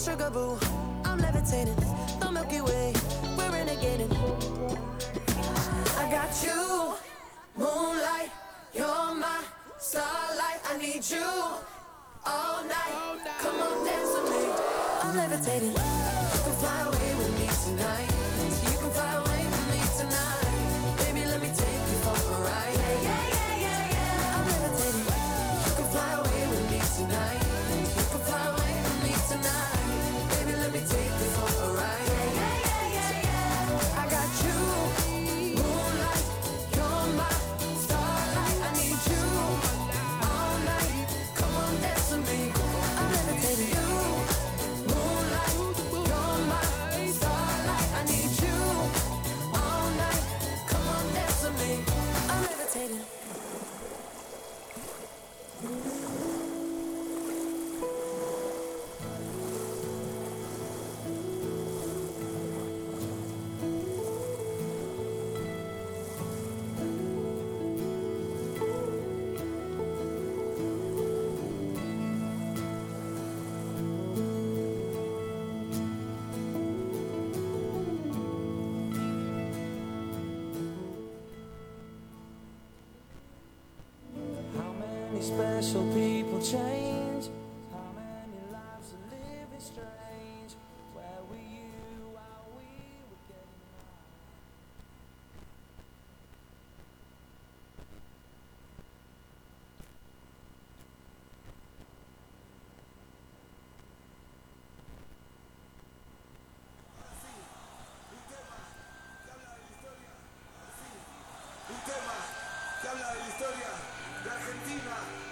sugar boo. I'm levitating, the Milky Way. We're renegading. I got you, moonlight. You're my starlight. I need you all night. Come on, dance with me. I'm levitating. You can fly away with me tonight. tabla de la historia de Argentina.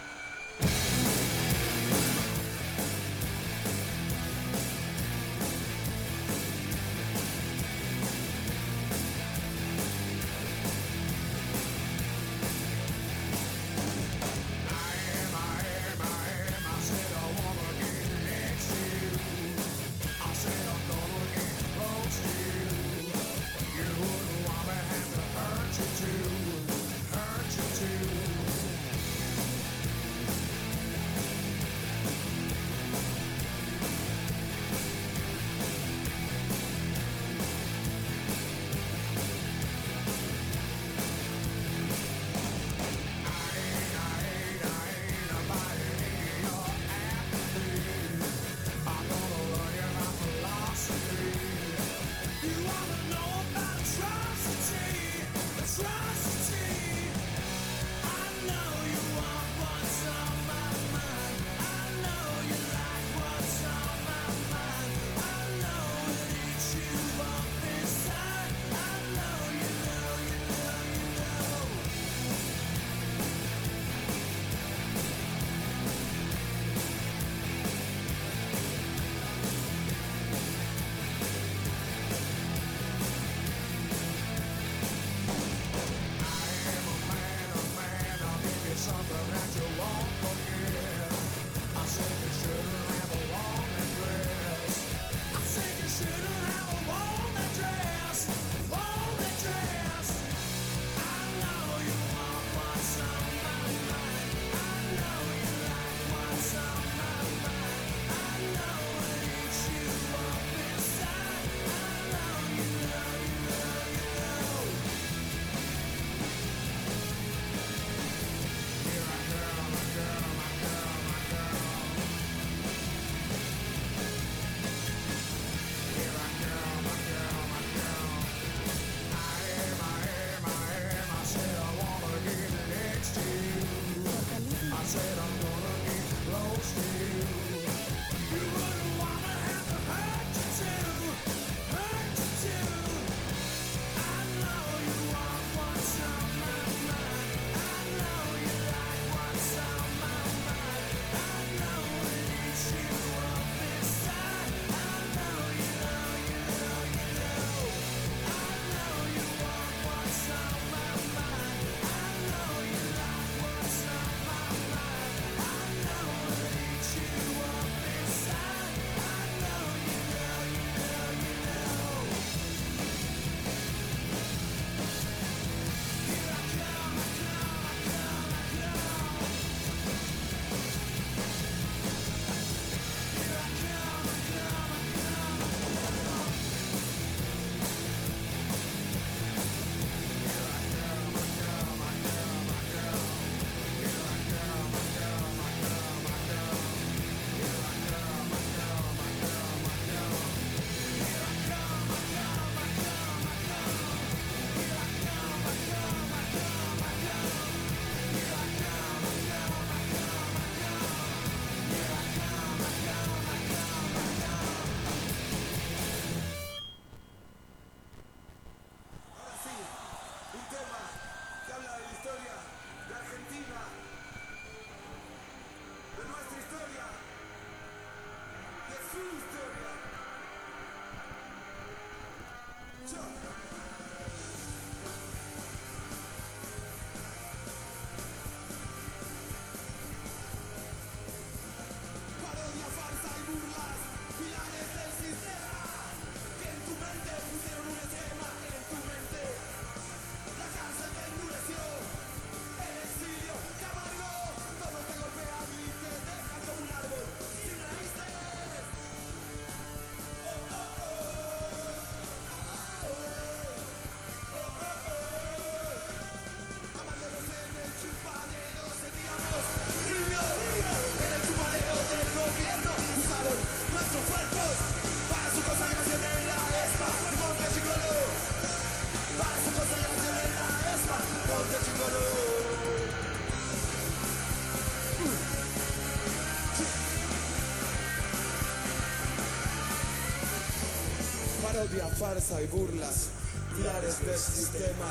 Farsa y burlas, pilares del sistema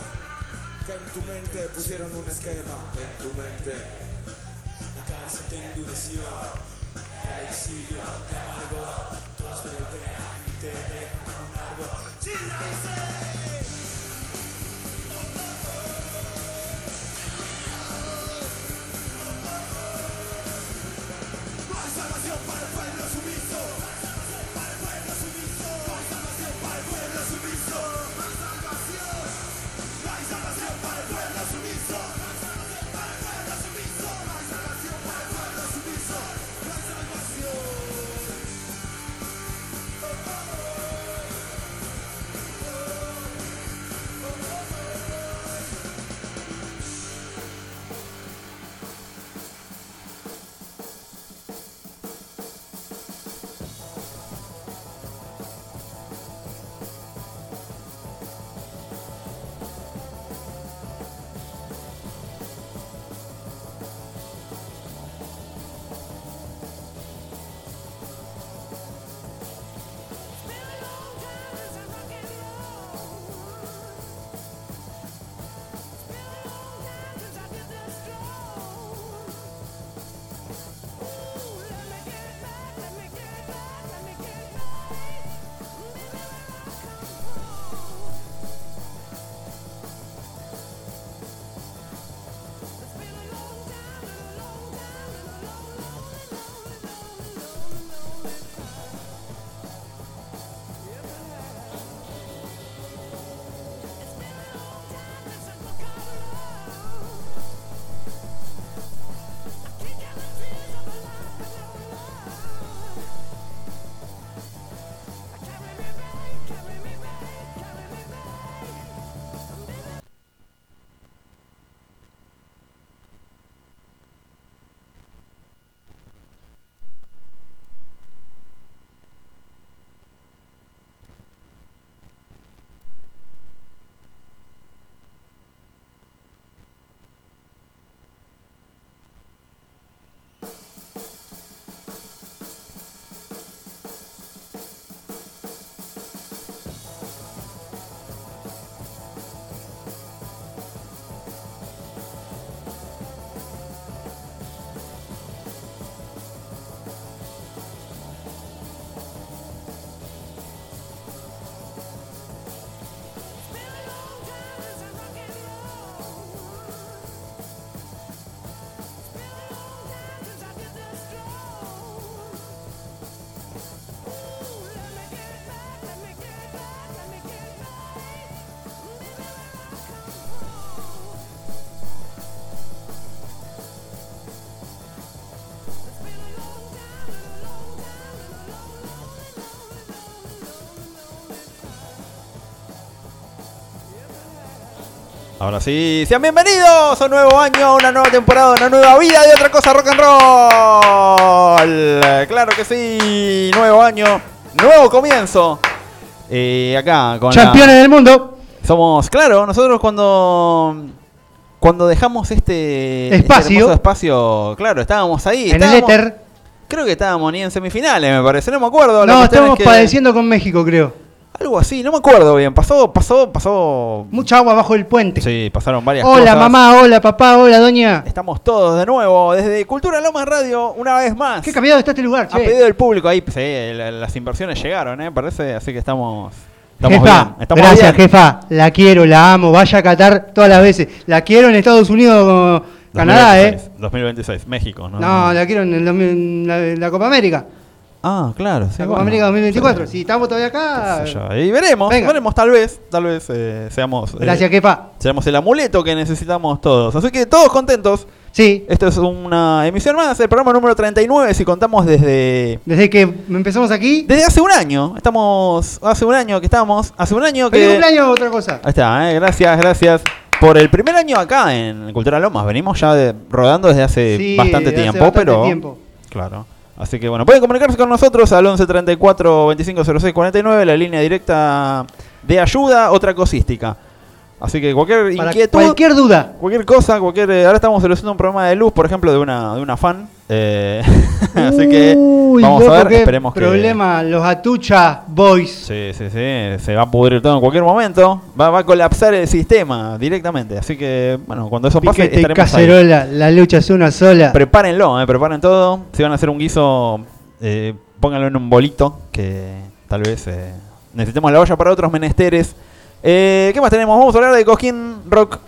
que en tu mente pusieron un esquema. En tu mente. La cárcel te endureció, el exilio Ahora sí, sean bienvenidos a un nuevo año, una nueva temporada, una nueva vida y otra cosa rock and roll. Claro que sí, nuevo año, nuevo comienzo. Eh, acá con la- Campeones del mundo. somos, claro, nosotros cuando cuando dejamos este este Espacio. espacio, claro, estábamos ahí, En el estábamos- éter. Creo que estábamos ni en semifinales, me parece, no me acuerdo. No, es estamos que- padeciendo con México, creo. Algo así, no me acuerdo bien. Pasó, pasó, pasó. Mucha agua bajo el puente. Sí, pasaron varias hola, cosas. mamá, hola, papá, hola, doña. Estamos todos de nuevo desde Cultura Lomas Radio una vez más. Qué cambiado está este lugar, A che. pedido del público ahí, sí, la- las inversiones llegaron, ¿eh? Parece, así que estamos, estamos jefa, bien. Estamos gracias, bien. jefa. La quiero, la amo. Vaya a Qatar todas las veces. La quiero en Estados Unidos, Canadá, ¿eh? 2026, 2026, México, ¿no? No, la quiero en, el 2000 en la, en la Copa América. Ah, claro, sí. La Copa bueno. América 2024. Sí, Si estamos todavía acá. Y veremos, Venga. veremos, tal vez, tal vez eh, seamos, eh, Gracias, jefa. seamos el amuleto que necesitamos todos. Así que todos contentos. Sí, Esto es una emisión más, el programa número 39, si contamos desde desde que empezamos aquí. desde hace un año. Estamos hace un año que estamos, hace un año que Feliz cumpleaños, otra cosa. Ahí está, eh, gracias, gracias. Por el primer año acá en Cultura Lomas, venimos ya de- rodando desde hace Sí, bastante hace tiempo, bastante pero tiempo. claro. Así que bueno, pueden comunicarse con nosotros al 11 34 25 06 49, la línea directa de ayuda, otra cosística. Así que cualquier Para inquietud, cualquier duda. cualquier cosa, cualquier eh, ahora estamos solucionando un problema de luz, por ejemplo, de una de una fan Eh, así que Uy, vamos loco, a ver, esperemos que. problema, los Atucha Boys. Sí, sí, sí, se va a pudrir todo en cualquier momento. Va, va a colapsar el sistema directamente. Así que, bueno, cuando eso pase, Piquete estaremos ahí. cacerola, la lucha es una sola. Prepárenlo, eh, preparen todo. Si van a hacer un guiso, eh, pónganlo en un bolito, que tal vez eh, necesitemos la olla para otros menesteres. Eh, ¿Qué más tenemos? Vamos a hablar de Cosquín Rock.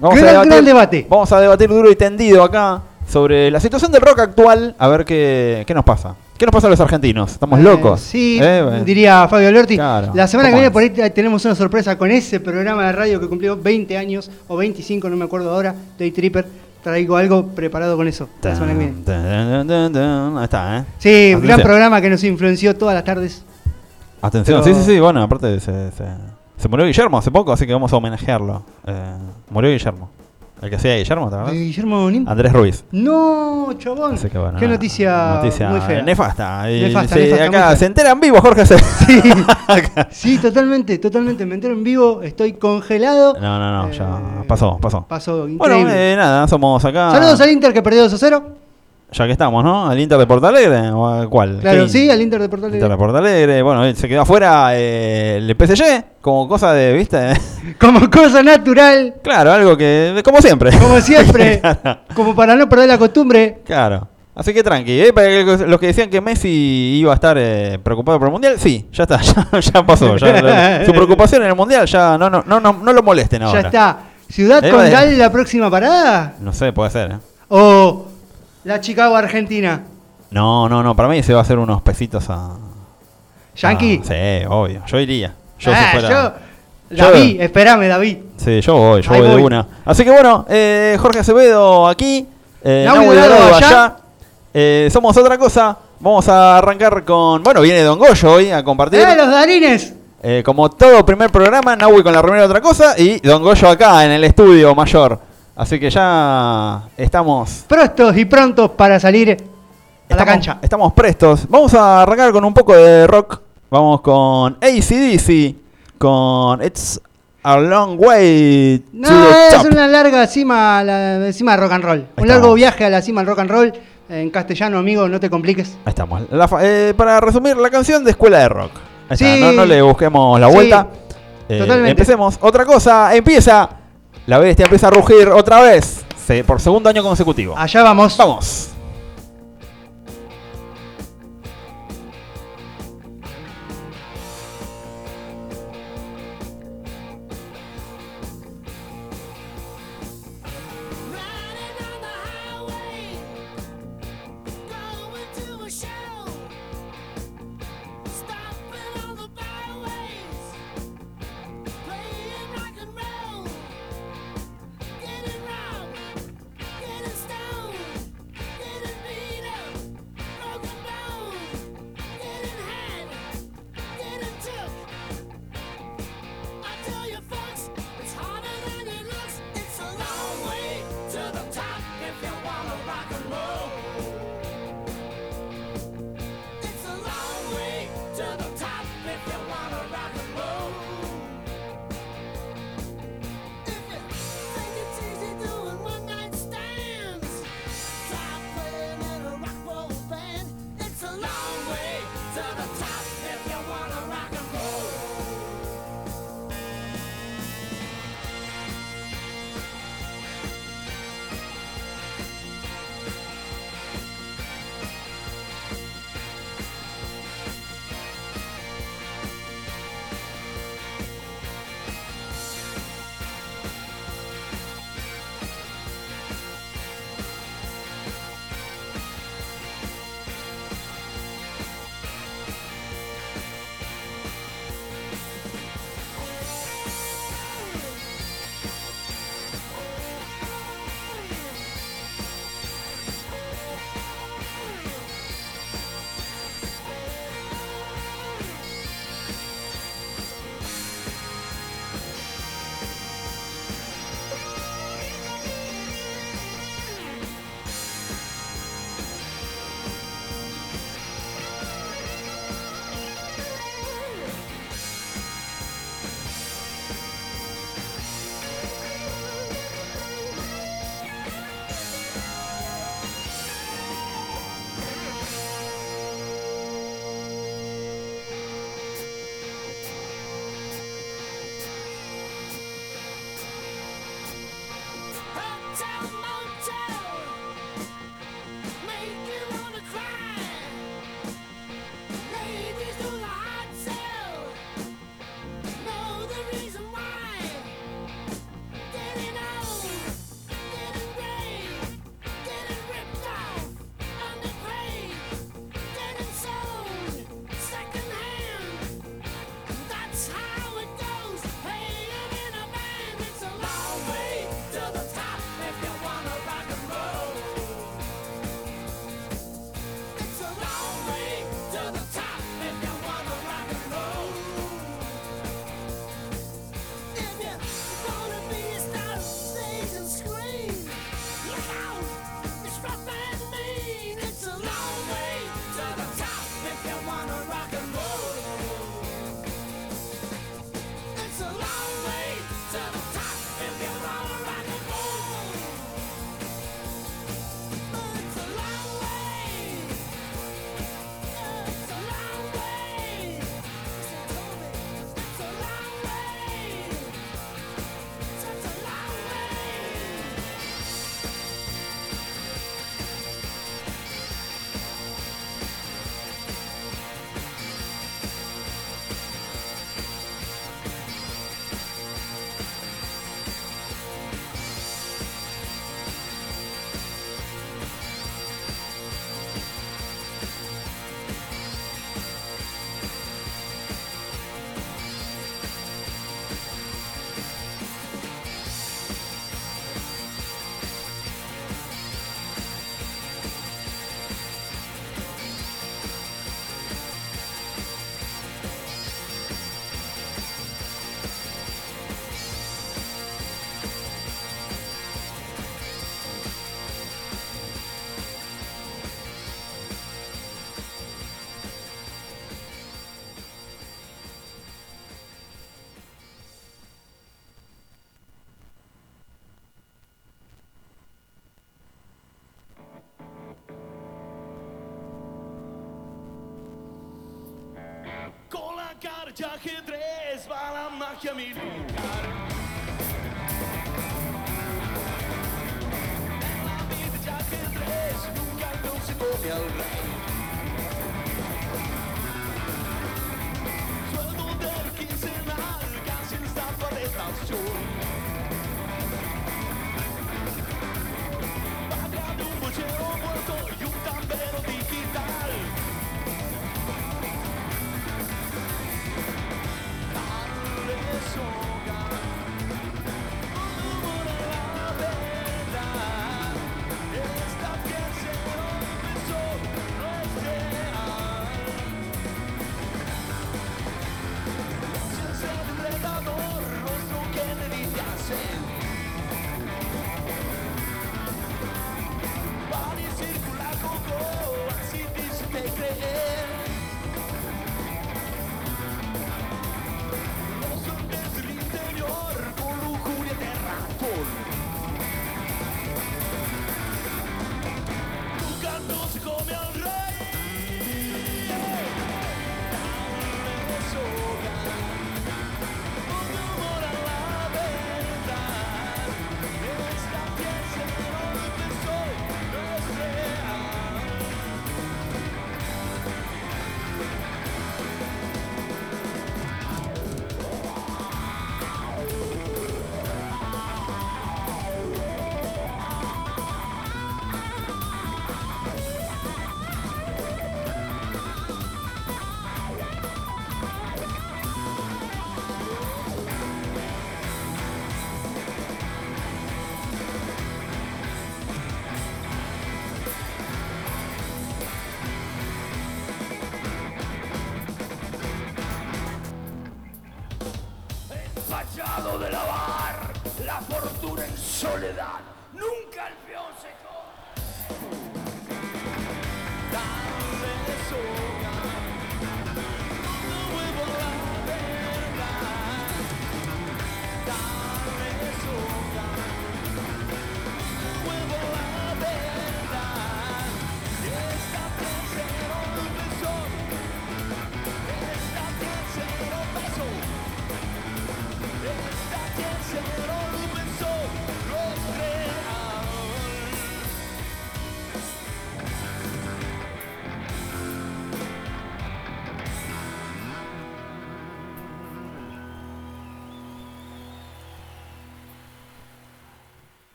Vamos, Gran, a gran debate. vamos a debatir duro y tendido acá sobre la situación del rock actual. A ver qué, qué nos pasa. ¿Qué nos pasa a los argentinos? ¿Estamos Eh, locos? Sí, Eh, diría Fabio Alberti. Claro, La semana que ¿cómo viene por ahí tenemos una sorpresa con ese programa de radio que cumplió 20 años o 25, no me acuerdo ahora, Day Tripper. Traigo algo preparado con eso la semana que viene. Tan, tan. Ahí está, ¿eh? Sí, un gran Atención. programa que nos influenció todas las tardes. Atención, Pero- sí, sí, sí, bueno, aparte se, se, se murió Guillermo hace poco, así que vamos a homenajearlo. Eh, murió Guillermo. El que hacía Guillermo, ¿te. Guillermo Nin? Andrés Ruiz. No, chabón. Así que bueno, Qué noticia, noticia muy fea. Nefasta. Y Nefasta, se- nefasta, acá se entera en vivo, Jorge. Sí, sí, totalmente, totalmente. Me entero en vivo, estoy congelado. No, no, no, ya Eh, pasó, pasó. Pasó, Bueno, eh, nada, somos acá. Saludos al Inter que perdió 2 a 0. Ya que estamos, ¿no? ¿Al Inter de Porto Alegre? ¿O a cuál? Claro, ¿Qué sí, al Inter de Porto Inter de Alegre. Porto Alegre. Bueno, se quedó afuera eh, el PSG, como cosa de, ¿viste? Como cosa natural, claro, algo que, como siempre. como siempre, Claro. como para no perder la costumbre. Claro. Así que tranqui, ¿eh? Para los que decían que Messi iba a estar eh, preocupado por el Mundial, sí, ya está, ya, ya pasó. ya su preocupación en el Mundial ya no, no, no, no, no lo molesten ahora. Ya está. ¿Ciudad Condal la próxima parada? No sé, puede ser. ¿eh? ¿O la Chicago Argentina? No, no, no, para mí se va a hacer unos pesitos a... ¿Yankee? Ah, sí, obvio, yo iría. Yo Ah, si fuera... yo- Yo- David, espérame, David. Sí, yo voy, yo Ahí voy, de voy. una. Así que bueno, eh, Jorge Acevedo aquí, eh, Nahui Dorado allá. allá. Eh, somos otra cosa. Vamos a arrancar con. Bueno, viene Don Goyo hoy a compartir. ¡Eh, los Darines! Eh, como todo primer programa, Nahui con la primera otra cosa y Don Goyo acá en el estudio mayor. Así que ya estamos. Prestos y prontos para salir a la cancha. Estamos prestos. Vamos a arrancar con un poco de rock. Vamos con ACDC. Con It's a Long Way to No, the es Top. una larga cima, la cima de rock and roll. Un estamos. largo viaje a la cima del rock and roll. En castellano, amigo, no te compliques. Ahí estamos. La eh, para resumir, la canción de Escuela de Rock. Ahí está, Sí. no, no le busquemos la Sí, vuelta. Eh, totalmente. Empecemos. Otra cosa, empieza. La bestia empieza a rugir otra vez. se- por segundo año consecutivo. Allá vamos. Vamos. De ajedrez va la magia militar. En la vida de ajedrez nunca no se come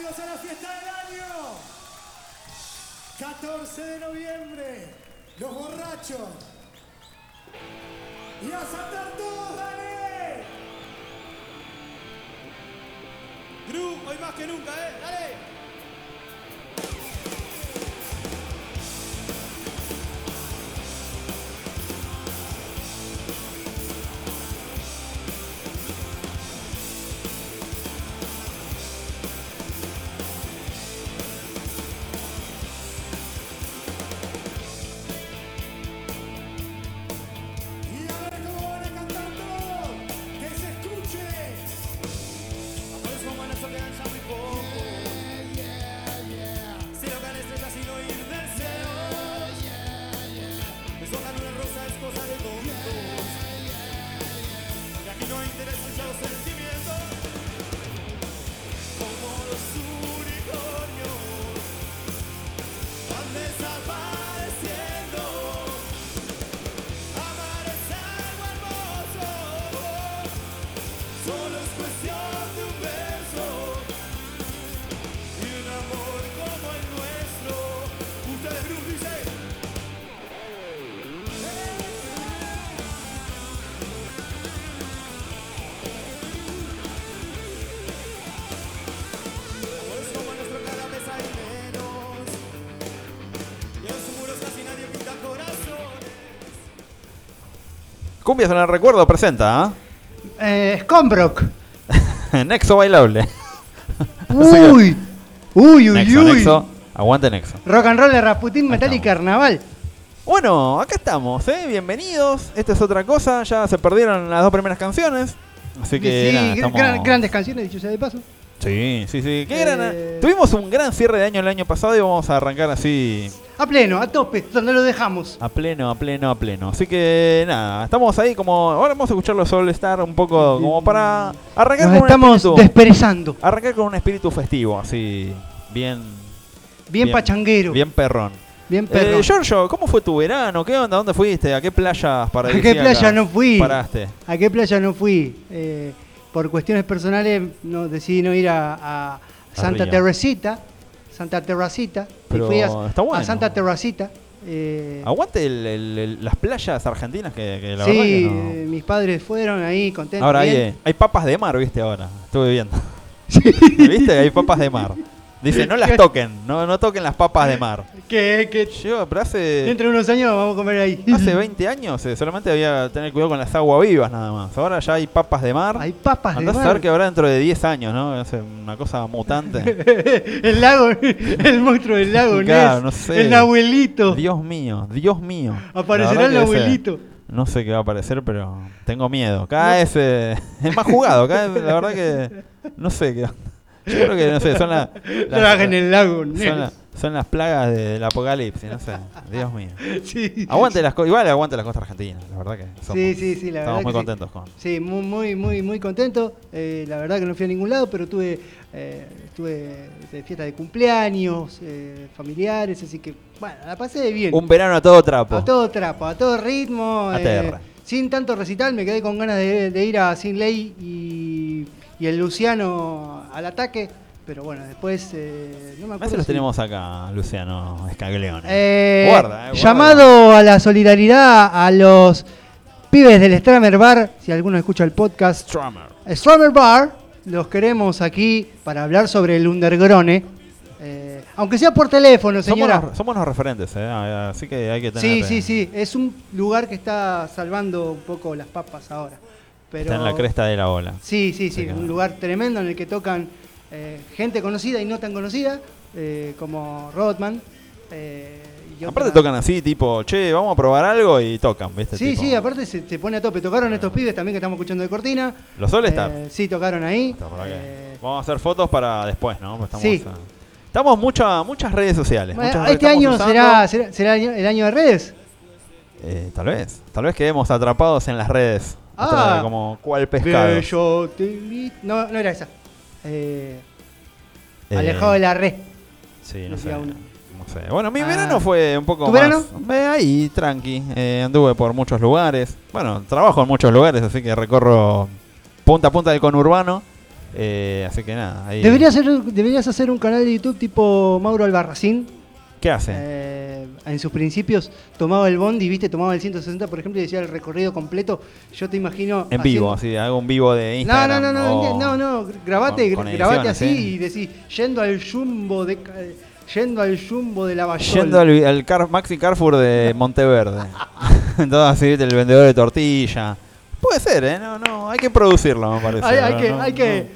Bienvenidos a la fiesta del año. 14 de noviembre. Los borrachos. Cumbias en el recuerdo presenta, ¿ah? Eh, Scombrock. Nexo bailable. Uy. Uy, uy, Nexo, uy. Nexo. Aguante Nexo. Rock and roll de Rasputin, Metal y estamos. Carnaval. Bueno, acá estamos, ¿eh? Bienvenidos. Esta es otra cosa. Ya se perdieron las dos primeras canciones. Así que sí, nada, estamos- grandes canciones, dicho sea de paso. Sí, sí, sí. Qué Eh, Tuvimos un gran cierre de año el año pasado y vamos a arrancar así A pleno, a tope, donde lo dejamos. a pleno, a pleno, a pleno. Así que nada, estamos ahí como. Ahora vamos a escuchar los All Star un poco como para arrancar Nos con un estamos espíritu. desperezando. Arrancar con un espíritu festivo, así. Bien. Bien, pachanguero. Bien, Bien perrón. perro. Eh, Giorgio, ¿cómo fue tu verano? ¿Qué onda? ¿Dónde fuiste? ¿A qué playas ¿A paradisíacas qué playa no fui? Paraste. ¿A qué playa no fui? Eh, por cuestiones personales no, decidí no ir a, a Santa Río. Santa Terracita. Pero y fui a, está bueno. a Santa Terracita. eh, Aguante el- el- el- las playas argentinas que, que la sí, verdad que eh, mis padres fueron ahí contentos. no. Ahora hay, eh, hay papas de mar, viste ahora. Estuve viendo. ¿Viste? Hay papas de mar. Dice, no las toquen, no, no toquen las papas de mar. Que, que Yo, pero hace, dentro de unos años vamos a comer ahí. hace 20 años eh, solamente había que tener cuidado con las aguas vivas nada más. Ahora ya hay papas de mar. Hay papas de Andás a mar. saber que habrá dentro de 10 años, ¿no? A una cosa mutante. el lago, el monstruo del lago, Claro, Ness, no sé. El abuelito. Dios mío, Dios mío. Aparecerá el ese- abuelito. No sé qué va a aparecer, pero tengo miedo. Cada vez eh, es más jugado. Cada vez, la verdad que no sé qué. Yo creo que, no sé, son, la- las- Trabaja en el lago, son, la- son las plagas de- del apocalipsis, no sé. Dios mío. Sí. Aguante las igual aguante las costas argentinas, la verdad que somos, Sí, sí, sí, la estamos verdad muy sí. contentos con. Sí, muy, muy, muy, muy contento. Eh, la verdad que no fui a ningún lado, pero tuve, eh, estuve de fiesta de cumpleaños, eh, familiares, así que, bueno, la pasé bien. Un verano a todo trapo. A todo trapo, a todo ritmo. ATR. eh, sin tanto recital, me quedé con ganas de, de ir a Sin Ley y, y el Luciano al ataque. Pero bueno, después eh, no me A acuerdo. veces los si- tenemos acá, Luciano Escaglione. Eh, Guarda, eh, guarda. Llamado a la solidaridad a los pibes del Stramer Bar, si alguno escucha el podcast, Strummer. Stramer Bar, los queremos aquí para hablar sobre el Undergrone. Eh, aunque sea por teléfono, Somos señora. los, somos los referentes, eh, así que hay que tener. Sí, eh, sí, sí. Es un lugar que está salvando un poco las papas ahora. Pero, Está en la cresta de la ola. Sí, sí, sí. Un lugar tremendo en el que tocan eh, gente conocida y no tan conocida, eh, como Rodman. eh, y Aparte otra- tocan así, tipo, che, vamos a probar algo y tocan, ¿viste? Sí, Tipo, sí, aparte se, se pone a tope. Tocaron estos pibes también que estamos escuchando de Cortina. Los All Star. Eh, sí, tocaron ahí. Eh, Vamos a hacer fotos para después, ¿no? Estamos, Sí. a- estamos mucha, muchas redes sociales. bueno, muchas redes este año será, será, será el año- el año de redes. Eh, tal vez. Tal vez quedemos atrapados en las redes. Ah. Otra- como cual pescado. Yo te No, no era esa. Eh, Eh, alejado de la red. Sí, no sé. No. Bueno, mi Ah. verano fue un poco ¿Tu más. verano? Eh, ahí, tranqui. Anduve por muchos lugares. Bueno, trabajo en muchos lugares, así que recorro punta a punta del conurbano. Así que nada. Ahí. Deberías hacer, deberías hacer un canal de YouTube tipo Mauro Albarracín. ¿Qué hace? Eh, en sus principios tomaba el bondi, viste, tomaba el 160, por ejemplo, y decía el recorrido completo. Yo te imagino. en vivo, así, hago un vivo de Instagram. no, no, no, o- no, no, grabate, con- con grabate así ¿eh? y decís, yendo al jumbo de ca- yendo al jumbo de la Bayol. Yendo al, al Car- Maxi Carrefour de Monteverde. Todo así, el vendedor de tortilla. Puede ser, ¿eh? No, no, hay que producirlo, me parece. Hay, hay No, que, no, hay, que,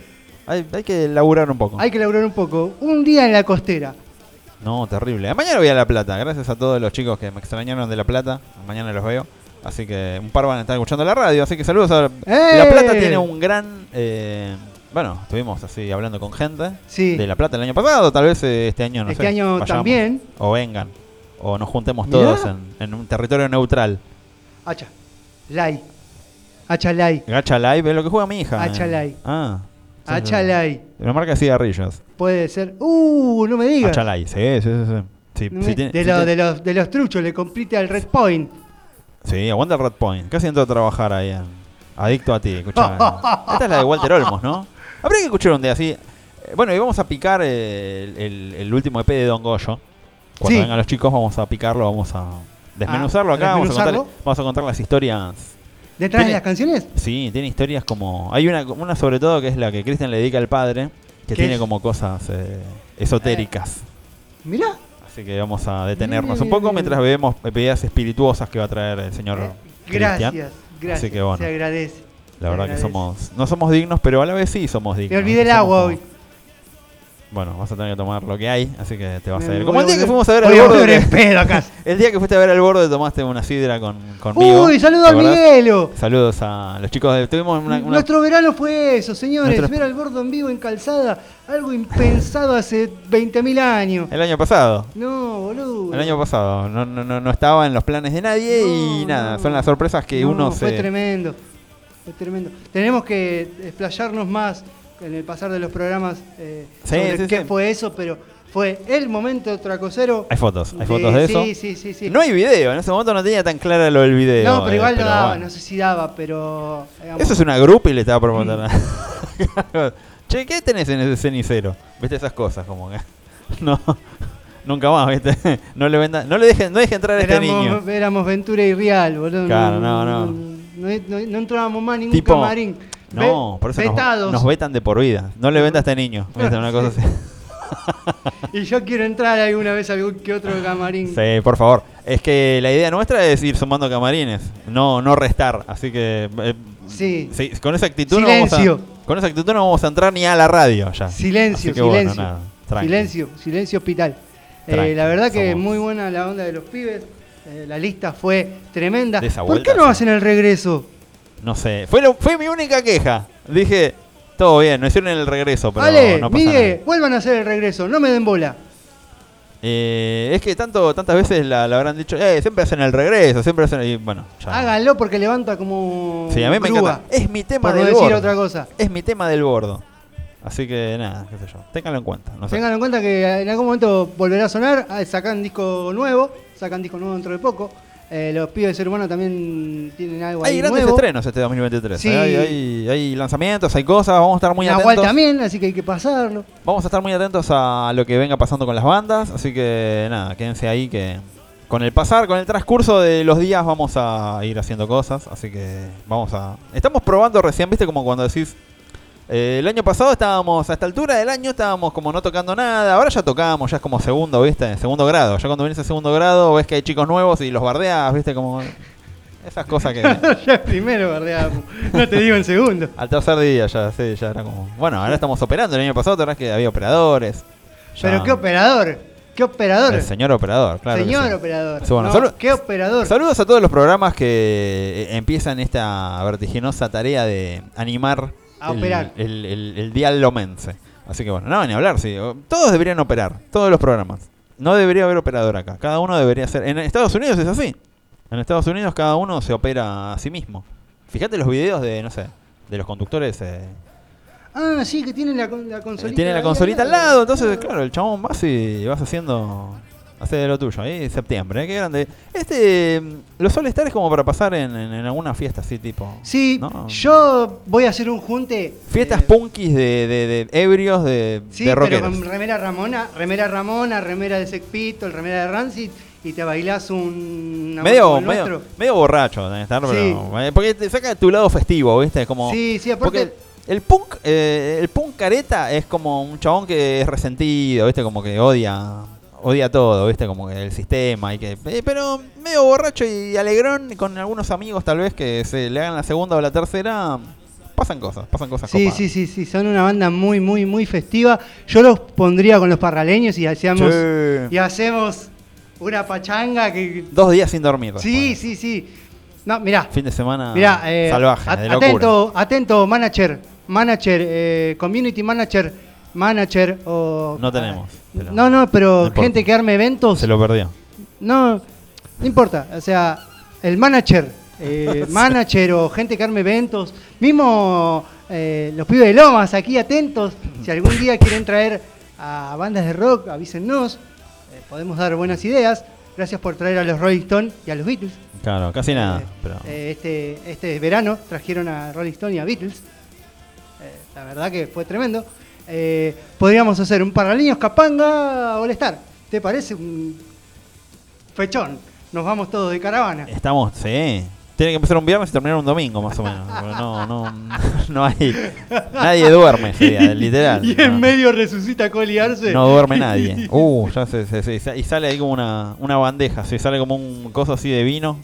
no. Hay, hay que laburar un poco. hay que laburar un poco. Un día en la costera. No, terrible. Mañana voy a La Plata. Gracias a todos los chicos que me extrañaron de La Plata. Mañana los veo. Así que un par van a estar escuchando la radio. Así que saludos a ¡Eh! La Plata. Tiene un gran. eh, bueno, estuvimos así hablando con gente Sí. de La Plata el año pasado. Tal vez eh, este año no Este sé, año vayamos. también. O vengan. O nos juntemos Mirá. todos en, en un territorio neutral. Hacha. Lai. Hacha Lai. Gacha Live es lo que juega mi hija. Hacha. Live. Ah. Lai. Una marca de cigarrillos. Puede ser. Uh, no me digas. Hacha Live, sí, sí, sí. sí. Tiene- de, lo- los, de los truchos, le complete al Red Point. Sí, aguanta el Red Point. Casi entro a trabajar ahí. en Adicto a ti, escuchá. Esta es la de Walter Olmos, ¿no? Habría que escuchar un día así. Eh, Bueno, y vamos a picar el, el- el último EP de Don Goyo. Cuando Sí. vengan los chicos vamos a picarlo, vamos a desmenuzarlo Ah, acá, vamos a, contar, desmenuzarlo. vamos a contar las historias. ¿Detrás de Tiene- las canciones? Sí, tiene historias como... Hay una, una sobre todo que es la que Cristian le dedica al padre, que ¿Qué tiene es? como cosas eh, esotéricas. Mirá. Así que vamos a detenernos un poco mientras bebemos bebidas espirituosas que va a traer el señor Eh, gracias, gracias. Así que bueno. Se agradece. La verdad que somos no somos dignos, pero a la vez sí somos dignos. Me olvidé el agua hoy. Bueno, vas a tener que tomar lo que hay, así que te vas a ir. Como el día que fuimos a ver al borde. pedo acá. El día que fuiste a ver al borde tomaste una sidra con, conmigo. Uy, saludos ¿te a acordás? Miguelo. Saludos a los chicos de. Tuvimos una. una- Nuestro verano fue eso, señores. Nuestro- Ver al gordo en vivo en calzada. Algo impensado hace 20.000 años. el año pasado. No, boludo. El año pasado. No, no, no, no estaba en los planes de nadie y nada. Son las sorpresas que No, uno fue se. tremendo. Fue tremendo. Tenemos que explayarnos más en el pasar de los programas eh, Sí, sobre sí, qué sí. fue eso, pero fue el momento tracosero. Hay fotos, hay fotos de eso. Sí, sí, sí. No hay video, en ese momento no tenía tan clara lo del video. No, pero eh, igual no daba, bueno. no sé si daba, pero. digamos, Eso es una grupa y le estaba preguntando. che, ¿qué tenés en ese cenicero? ¿Viste esas cosas? Como que. No. Nunca más, ¿viste? No le vendan, no le dejen, no dejen entrar a este niño. éramos, Ventura y Real, boludo. Claro, no, no. No, no- no entrábamos más ningún Tipo, camarín. No, por eso nos, vetan de por vida. No le venda a este niño. ¿Viste? Una cosa así. Y yo quiero entrar alguna vez a algún que otro camarín. Sí, por favor. Es que la idea nuestra es ir sumando camarines, no, no restar. Así que eh, Sí. sí, con esa actitud no vamos a, Silencio. con esa actitud no vamos a entrar ni a la radio ya. Silencio, que bueno, silencio. nada, silencio, silencio hospital. Eh, la verdad que somos- muy buena la onda de los pibes. Eh, la lista fue tremenda. ¿Por qué no sí. hacen el regreso? No sé, fue, lo- fue mi única queja. Dije, todo bien, no hicieron el regreso, pero vale, no pasa Miguel, nada. vuelvan a hacer el regreso, no me den bola. Eh, es que tanto, tantas veces la, la habrán dicho, eh, siempre hacen el regreso, siempre hacen... Y bueno, ya. Háganlo porque levanta como. Sí, a mí me grúa, encanta. Es mi tema Por del decir bordo. otra cosa. Es mi tema del bordo. Así que nada, qué sé yo. Ténganlo en cuenta. No sé. Tengan en cuenta que en algún momento volverá a sonar. Sacan disco nuevo. Sacan disco nuevo dentro de poco. Eh, los pibes de ser humano también tienen algo Hay ahí grandes nuevo. estrenos este 2023. Sí. ¿eh? Hay, hay- hay lanzamientos, hay cosas. Vamos a estar muy Nahual atentos. también, así que hay que pasarlo. Vamos a estar muy atentos a lo que venga pasando con las bandas. Así que nada, quédense ahí que con el pasar, con el transcurso de los días vamos a ir haciendo cosas. Así que vamos a... Estamos probando recién, viste, como cuando decís... eh, el año pasado estábamos, a esta altura del año estábamos como no tocando nada, ahora ya tocamos, ya es como segundo, viste, segundo grado, ya cuando venís a segundo grado ves que hay chicos nuevos y los bardeás, viste, como esas cosas que ya primero, ¿verdad? No te digo en segundo. al tercer día ya, sí, ya era como, bueno, ahora estamos operando, el año pasado te que había operadores. Ya- Pero qué operador. ¿Qué operador? El señor operador, claro. Señor sí. operador. Sí, bueno, No, salu- ¿Qué operador? Saludos a todos los programas que eh, empiezan esta vertiginosa tarea de animar A el, operar. el, el- el dial lomense. Así que bueno, no, ni hablar, sí. Todos deberían operar, todos los programas. No debería haber operador acá. Cada uno debería ser. En Estados Unidos es así. En Estados Unidos cada uno se opera a sí mismo. Fíjate los videos de, no sé, de los conductores. eh, Ah, sí, que tiene la, la consolita. tiene la consolita al lado, entonces, claro, el chabón vas y vas haciendo. Hace de lo tuyo, ahí septiembre, ¿eh? qué grande. Este, mm, los suele estar es como para pasar en, en- en alguna fiesta así, tipo. Sí, ¿no? yo voy a hacer un junte. Fiestas eh, punkis de, de, de ebrios, de, Sí, de pero con remera Ramona, remera Ramona, remera de Sex Pistol, remera de Rancid y te bailás un Medio, medio, medio borracho estar, Sí. pero. eh, Porque te saca tu lado festivo, ¿viste? Como, Sí, sí, Porque aparte el punk, eh, el punk careta es como un chabón que es resentido, ¿viste? Como que odia odia todo, ¿viste? Como que el sistema y que eh, pero medio borracho y alegrón con algunos amigos tal vez que se le hagan la segunda o la tercera, pasan cosas, pasan cosas Sí, copadas. sí, sí, sí, son una banda muy, muy, muy festiva. Yo los pondría con los parraleños y hacíamos Che. y hacemos una pachanga que Dos días sin dormir. Sí, después. sí, sí. No, mirá, Fin de semana mirá, eh, salvaje, at- de locura. atento, atento, manager, manager, eh, community manager, manager o No tenemos, pero- no, no, pero no gente que arme eventos. Se lo perdió. No, no importa. O sea, el manager, eh, manager o gente que arme eventos, mismo eh, los pibes de Lomas aquí atentos. Si algún día quieren traer a bandas de rock, avísennos. Eh, podemos dar buenas ideas. Gracias por traer a los Rolling Stones y a los Beatles. Claro, casi nada, Eh, pero eh, este, este verano trajeron a Rolling Stone y a Beatles. Eh, la verdad que fue tremendo. Eh, podríamos hacer un paraleños Capanga All Star. ¿Te parece? Un fechón. Nos vamos todos de caravana. estamos, sí. Tiene que empezar un viernes y terminar un domingo, más o menos. No, no, no hay. Nadie duerme ese día, literal. Y en no. medio resucita Coli Arce. No duerme nadie. Uh, ya se, se- se- y sale ahí como una, una bandeja, sí, sale como un coso así de vino.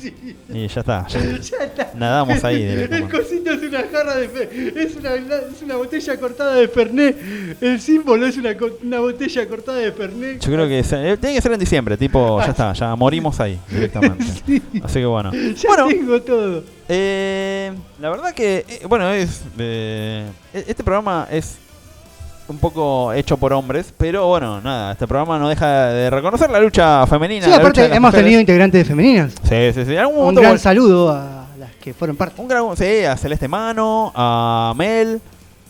Sí, Y ya está. ya ya está. nadamos ahí El cosito es una jarra de fe, es una, es una botella cortada de Fernet. El símbolo es una, una botella cortada de Fernet. Yo creo que eh, tiene que ser en diciembre, tipo, ya está, ya morimos ahí directamente. Sí. Así que bueno. Ya Bueno, tengo todo. eh, la verdad que, eh, bueno, es e- este programa es un poco hecho por hombres, pero bueno, nada, este programa no deja de reconocer la lucha femenina. Sí, aparte hemos mujeres. tenido integrantes femeninas. Sí, sí, sí. En algún Un gran saludo a las que fueron parte. un gran, sí, a Celeste Mano, a Mel,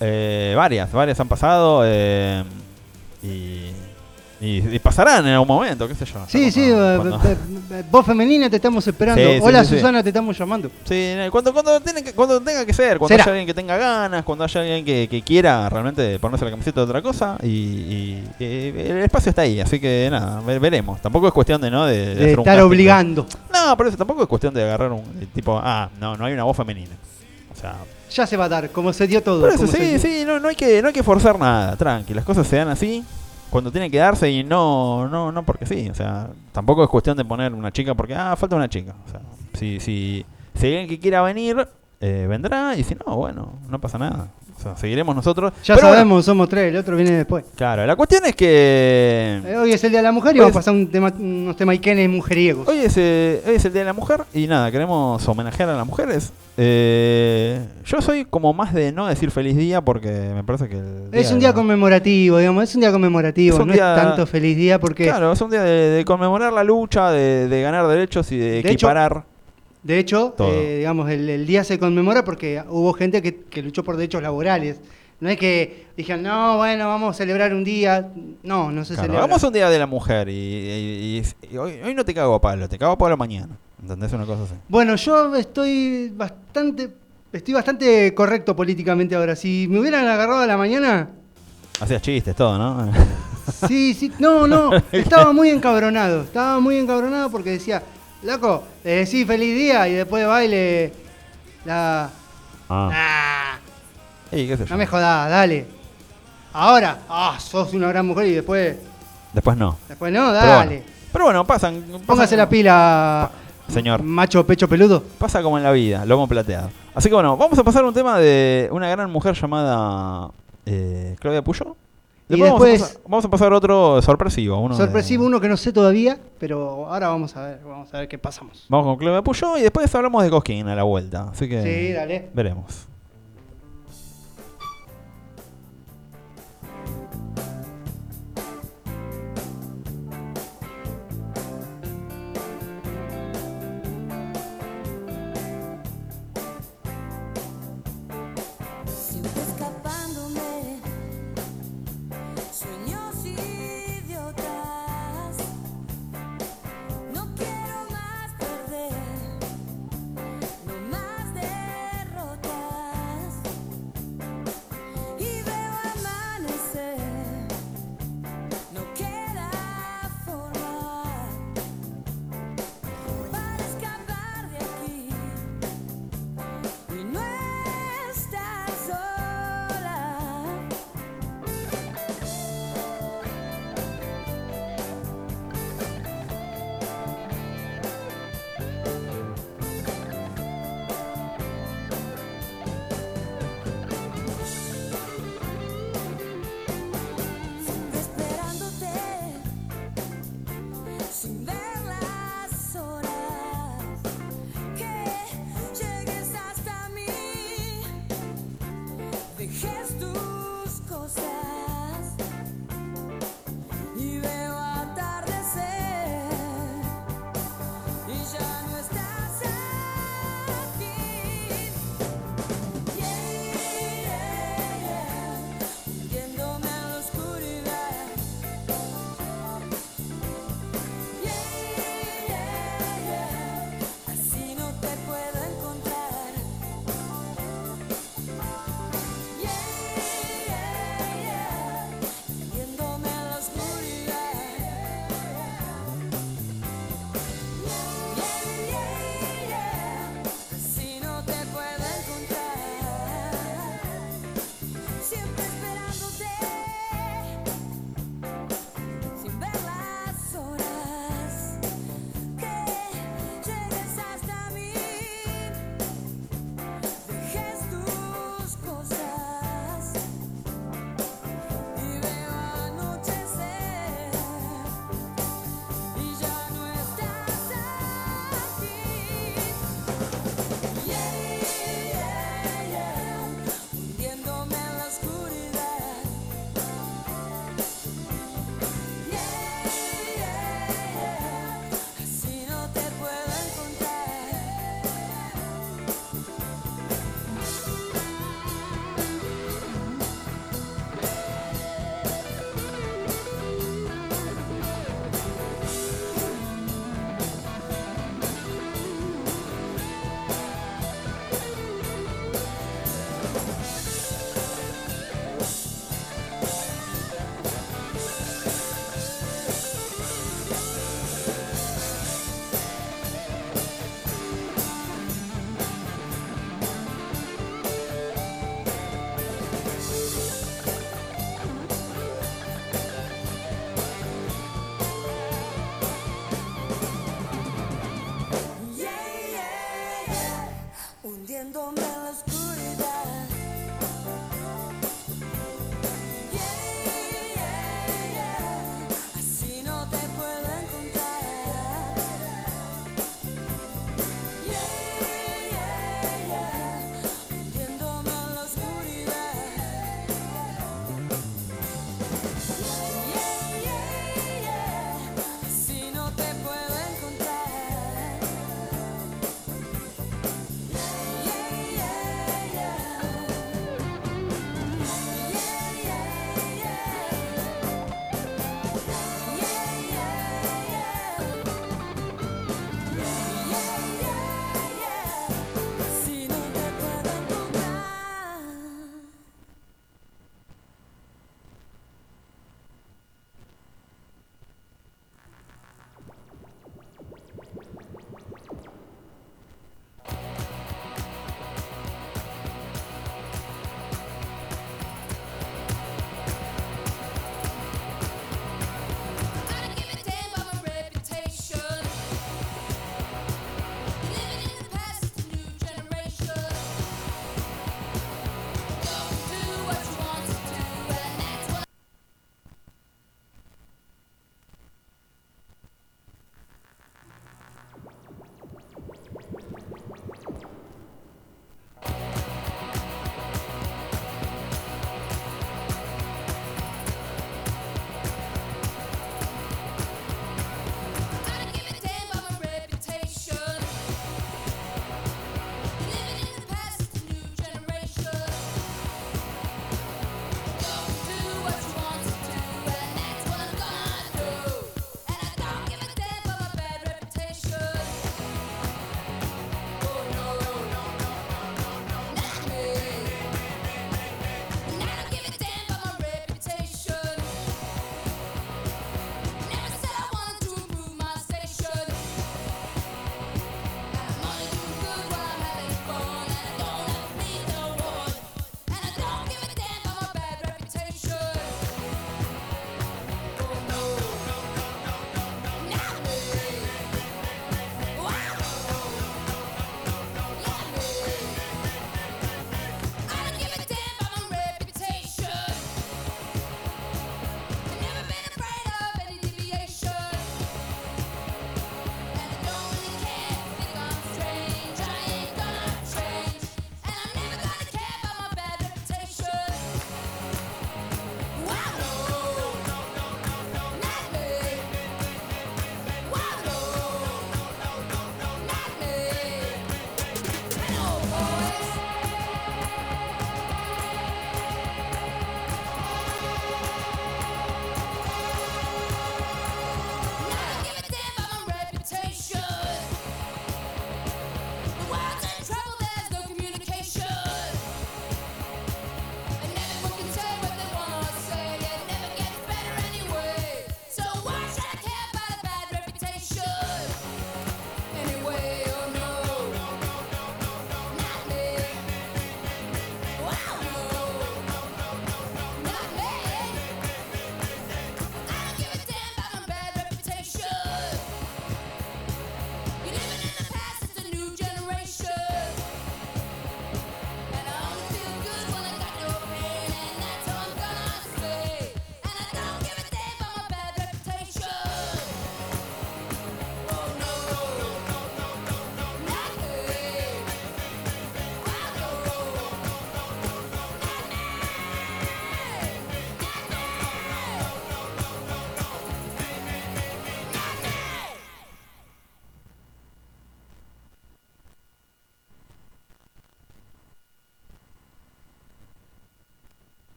eh, varias, varias han pasado eh, y, y, y pasarán en algún momento, qué sé yo. Sí, sí, eh, cuando- eh, eh, vos femenina te estamos esperando. Sí, sí, Hola sí. Susana, te estamos llamando. Sí, eh, cuando, cuando, tiene que- cuando tenga que ser, cuando Será. haya alguien que tenga ganas, cuando haya alguien que, que quiera realmente ponerse la camiseta de otra cosa, y, y- y el espacio está ahí, así que nada, ve- veremos. Tampoco es cuestión de no de, estar obligando. No, pero eso tampoco es cuestión de agarrar un eh, tipo, ah, no, no hay una voz femenina. O sea, Ya se va a dar, como se dio todo. por eso sí, sí, no, no hay que no hay que forzar nada, tranqui, las cosas se dan así cuando tienen que darse y no no no porque sí, o sea, tampoco es cuestión de poner una chica porque ah, falta una chica, o sea, si si si alguien que quiera venir eh, vendrá y si no, bueno, no pasa nada. O sea, seguiremos nosotros. Ya Pero bueno, sabemos, somos tres, el otro viene después. claro, la cuestión es que Eh, hoy es el Día de la Mujer y vamos a pasar un tema, unos temas iquenes mujeriegos. Hoy es, eh, hoy es el Día de la Mujer y nada, queremos homenajear a las mujeres. Eh, yo soy como más de no decir feliz día porque me parece que... el Es un día la- conmemorativo, digamos, es un día conmemorativo, Es no día- es tanto feliz día porque Claro, es un día de, de conmemorar la lucha, de, de ganar derechos y de, De hecho, equiparar. De hecho, eh, digamos, el, el día se conmemora porque hubo gente que, que luchó por derechos laborales. No es que dijeron, no, bueno, vamos a celebrar un día. No, no se Claro, celebra. hagamos un día de la mujer y, y- y- y hoy, hoy no te cago a palo, te cago a palo mañana. ¿Entendés? Una cosa así. Bueno, yo estoy bastante, estoy bastante correcto políticamente ahora. Si me hubieran agarrado a la mañana, Hacías chistes, todo, ¿no? sí, sí, no, no, estaba muy encabronado, estaba muy encabronado porque decía, loco, le decís feliz día y después de baile la... Ah. Ah, Y qué sé yo. no me jodas, dale. Ahora, ah, sos una gran mujer y después, Después no. después no, Pero dale. bueno, Pero bueno, pasan. pasan- Póngase la pila, Señor. macho pecho peludo. Pasa como en la vida, lomo plateado. Así que bueno, vamos a pasar a un tema de una gran mujer llamada eh, Claudia Puyo. Y Después, vamos, después- a pasar, vamos a pasar otro sorpresivo. Uno de- Sorpresivo uno que no sé todavía, pero ahora vamos a ver, vamos a ver qué pasamos. Vamos con Claudia Puyo y después hablamos de Cosquín a la vuelta. Así que Sí, dale. veremos.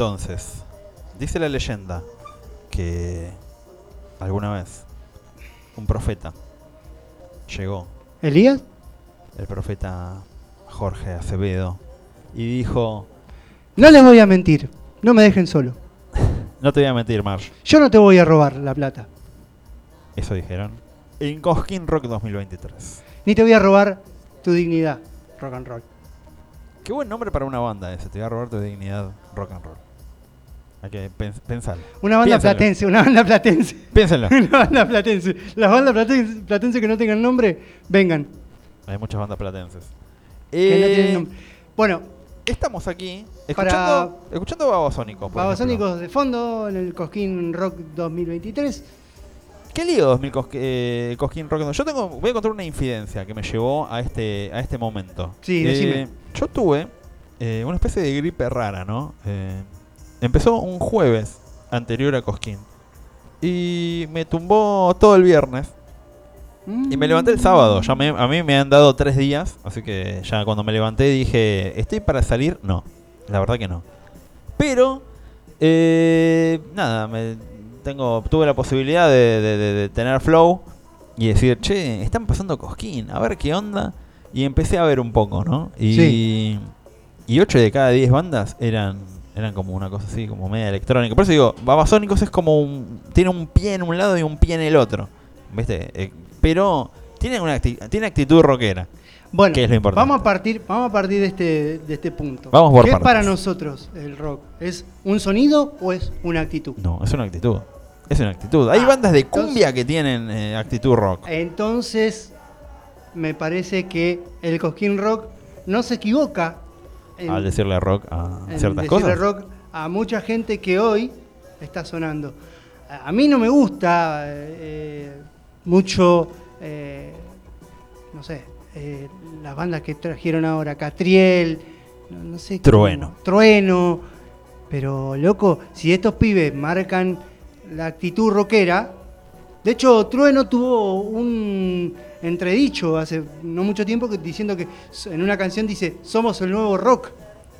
Entonces, dice la leyenda que alguna vez un profeta llegó, ¿Elías? el profeta Jorge Acevedo, y dijo, No les voy a mentir, no me dejen solo. no te voy a mentir, Marsh, Yo no te voy a robar la plata, eso dijeron, en Cosquín Rock 2023. ni te voy a robar tu dignidad, rock and roll. Qué buen nombre para una banda ese, te voy a robar tu dignidad rock and roll. Hay que pens- pensarlo. Una banda Piénsalo. platense, una banda platense. Piénsenlo. Una banda platense. Las bandas platense, platense que no tengan nombre, vengan. Hay muchas bandas platenses. Que no Eh, tienen nombre. Bueno, Estamos aquí Para- escuchando, escuchando Babasónicos. Babasónicos de fondo en el Cosquín Rock 2023. ¿Qué lío 2000 Cos- eh, Cosquín Rock? Yo tengo, voy a contar una infidencia que me llevó a este, a este momento. Sí, decime. Yo tuve eh, una especie de gripe rara, ¿no? Eh, empezó un jueves anterior a Cosquín. Y me tumbó todo el viernes. Y me levanté el sábado. Ya me- a mí me han dado tres días. Así que ya cuando me levanté dije, ¿estoy para salir? No. La verdad que no. Pero, eh, nada, me tengo, tuve la posibilidad de, de- de- de tener flow y decir, che, están pasando cosquín, a ver qué onda. Y empecé a ver un poco, ¿no? Y, Sí. y 8 de cada 10 bandas eran eran como una cosa así, como media electrónica. Por eso digo, Babasónicos es como un. Tiene un pie en un lado y un pie en el otro. ¿Viste? Eh, pero tiene, una acti- tiene actitud rockera. Bueno, ¿Qué es lo importante? vamos a partir, vamos a partir de este, de este punto. Vamos por ¿Qué es para nosotros el rock? ¿Es un sonido o es una actitud? No, es una actitud. Es una actitud. Hay Ah, bandas de entonces- cumbia que tienen eh, actitud rock. Entonces, me parece que el Cosquín Rock no se equivoca en, al decirle rock a ciertas decirle cosas. rock a mucha gente que hoy está sonando. A a mí no me gusta eh, mucho, eh, no sé, eh, las bandas que trajeron ahora, Catriel, no, no sé. cómo- Trueno. Trueno. Pero, loco, si estos pibes marcan la actitud rockera, de hecho, Trueno tuvo un entredicho hace no mucho tiempo que- diciendo que en una canción dice, somos el nuevo rock.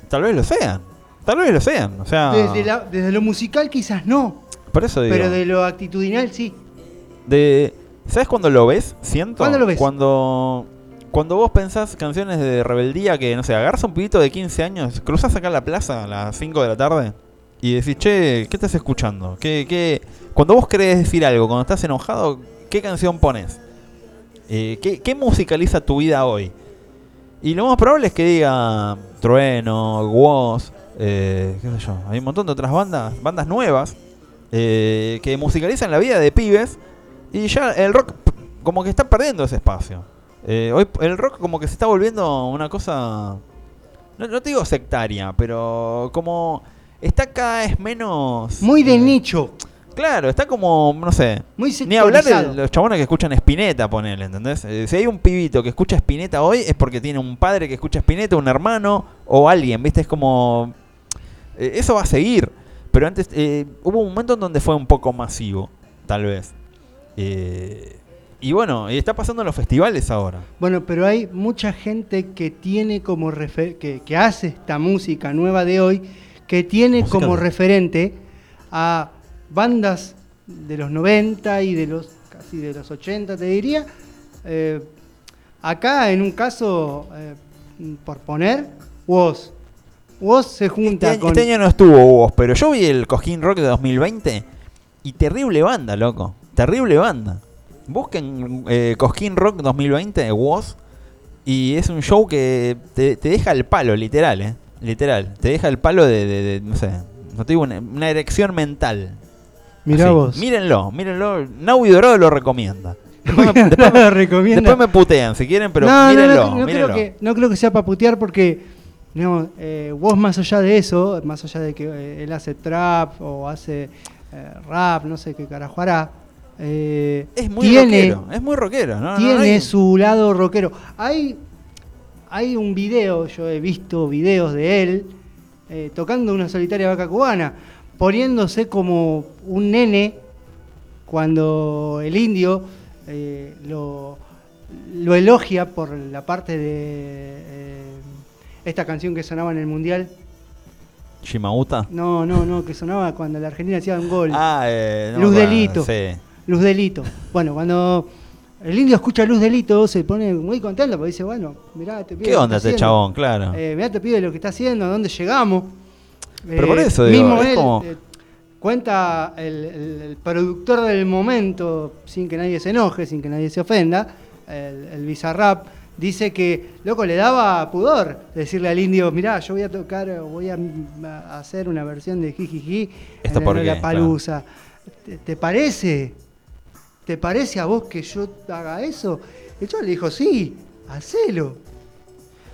Tal vez lo sean. Tal vez lo sean. O sea, Desde, la- desde lo musical quizás no, por eso digo. pero de lo actitudinal sí. de- ¿Sabes cuándo lo ves? Siento. ¿Cuándo lo ves? Cuando, cuando vos pensás canciones de rebeldía que, no sé, agarras un pibito de 15 años, cruzas acá a la plaza a las 5 de la tarde y decís, che, ¿qué estás escuchando? ¿Qué, qué? Cuando vos querés decir algo, cuando estás enojado, ¿qué canción pones? Eh, ¿qué, ¿Qué musicaliza tu vida hoy? Y lo más probable es que diga Trueno, Woz, eh, qué sé yo. Hay un montón de otras bandas, bandas nuevas, eh, que musicalizan la vida de pibes y ya el rock como que está perdiendo ese espacio. Hoy el rock como que se está volviendo una cosa, no, no te digo sectaria, pero como está cada vez menos... Muy de nicho, Claro, está como, no sé, muy ni hablar de los chabones que escuchan Spinetta, ponele, ¿entendés? Eh, si hay un pibito que escucha Spinetta hoy es porque tiene un padre que escucha Spinetta, un hermano o alguien, ¿viste? Es como... eh, eso va a seguir. Pero antes eh, hubo un momento en donde fue un poco masivo, tal vez. Y bueno, y está pasando en los festivales ahora. Bueno, pero hay mucha gente que tiene como refer- que, que hace esta música nueva de hoy, que tiene Música como de- referente a bandas de los 90 y de los casi de los 80, te diría. Eh, acá, en un caso, eh, por poner, Woz. Woz se Este junta año, con... este año no estuvo vos, pero yo vi el Cojín Rock de 2020 y terrible banda, loco. Terrible banda. Busquen eh, Cosquín Rock 2020 de Woz y es un show que te, te deja el palo, literal, ¿eh? Literal. Te deja el palo de, de- de- no sé, no te digo, una, una erección mental. Mirá Así. vos. Mírenlo, mírenlo. Naui Dorado lo recomienda. Después me, después recomienda. después me putean si quieren, pero no, mírenlo, no, no mírenlo. creo que, no creo que sea para putear porque, digamos, eh, vos más allá de eso, más allá de que eh, él hace trap o hace eh, rap, no sé qué carajo hará, Es muy tiene, rockero, es muy rockero. Tiene hay- su lado rockero. Hay, hay un video, yo he visto videos de él eh, tocando una solitaria vaca cubana, poniéndose como un nene cuando el indio eh, lo, lo elogia por la parte de eh, esta canción que sonaba en el mundial. Shimauta. No, no, no, que sonaba cuando la Argentina hacía un gol. Ah, eh, no Luz Delito. Sí. Luz Delito. Bueno, cuando el indio escucha Luz Delito se pone muy contento porque dice, bueno, mirá, te pibe ¿Qué onda está este chabón? Claro. Mirá, te pide lo que está haciendo, a dónde llegamos. Pero por eso digo, mismo es él, como- eh, cuenta el, el- el productor del momento, sin que nadie se enoje, sin que nadie se ofenda, el, el Bizarrap, dice que, loco, le daba pudor decirle al indio, mirá, yo voy a tocar, voy a, a hacer una versión de Jijiji ¿Esto en la? Palusa. ¿Te, te parece? ¿Te parece a vos que yo haga eso? Y yo le dijo, sí, hacelo.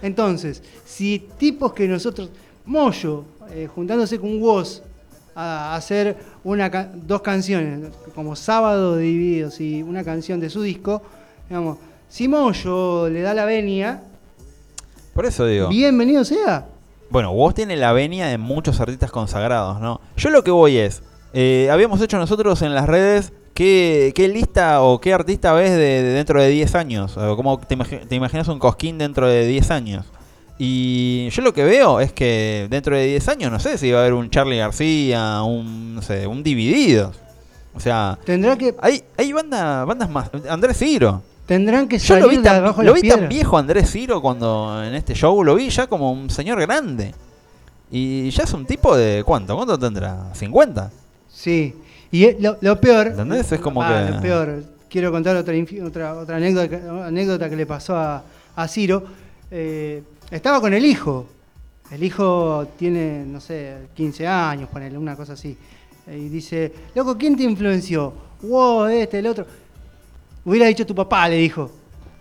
Entonces, si tipos que nosotros, Moyo, eh, juntándose con Woz a hacer una, dos canciones, como Sábado Divididos y una canción de su disco, digamos, si Moyo le da la venia, Por eso digo. bienvenido sea. Bueno, vos tiene la venia de muchos artistas consagrados, ¿no? Yo lo que voy es, eh, habíamos hecho nosotros en las redes qué, qué lista o qué artista ves de, de dentro de 10 años, cómo te, te imaginas un cosquín dentro de 10 años. Y yo lo que veo es que dentro de 10 años, no sé si va a haber un Charlie García, un, no sé, un Divididos. O sea, Tendrá que, hay, hay banda, bandas más. Andrés Ciro. tendrán que Yo salir lo vi, de tan, abajo de lo vi tan viejo Andrés Ciro cuando en este show lo vi ya como un señor grande. Y ya es un tipo de. ¿Cuánto? ¿Cuánto tendrá? ¿50? Sí. Y lo, lo peor. ¿Entendés? Es como Ah, que- Lo peor. Quiero contar otra, otra, otra anécdota, que- anécdota que le pasó a, a Ciro. Eh, estaba con el hijo. El hijo tiene, no sé, 15 años, ponele, una cosa así. Eh, Y dice, loco, ¿quién te influenció? Wow, este, el otro. Hubiera dicho tu papá, le dijo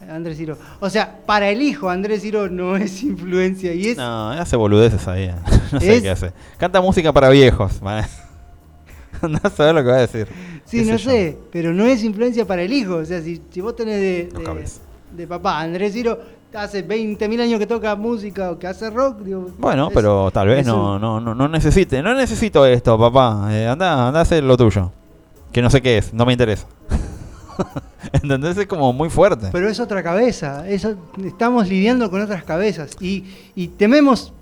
Andrés Ciro. O sea, para el hijo Andrés Ciro no es influencia y es... No, hace boludeces ahí. no sé Es- qué hace. Canta música para viejos. man. Andá a saber lo que va a decir. Sí, no sé pero no es influencia para el hijo. O sea, si, si vos tenés de, No de papá, Andrés Ciro hace 20.000 años que toca música o que hace rock, digo, Bueno, es- pero tal vez no, un- no, no, no necesite. No necesito esto, papá. Eh, anda, anda a hacer lo tuyo. Que no sé qué es, no me interesa. ¿Entendés? Es como muy fuerte. Pero es otra cabeza. Eso, estamos lidiando con otras cabezas. Y, y tememos,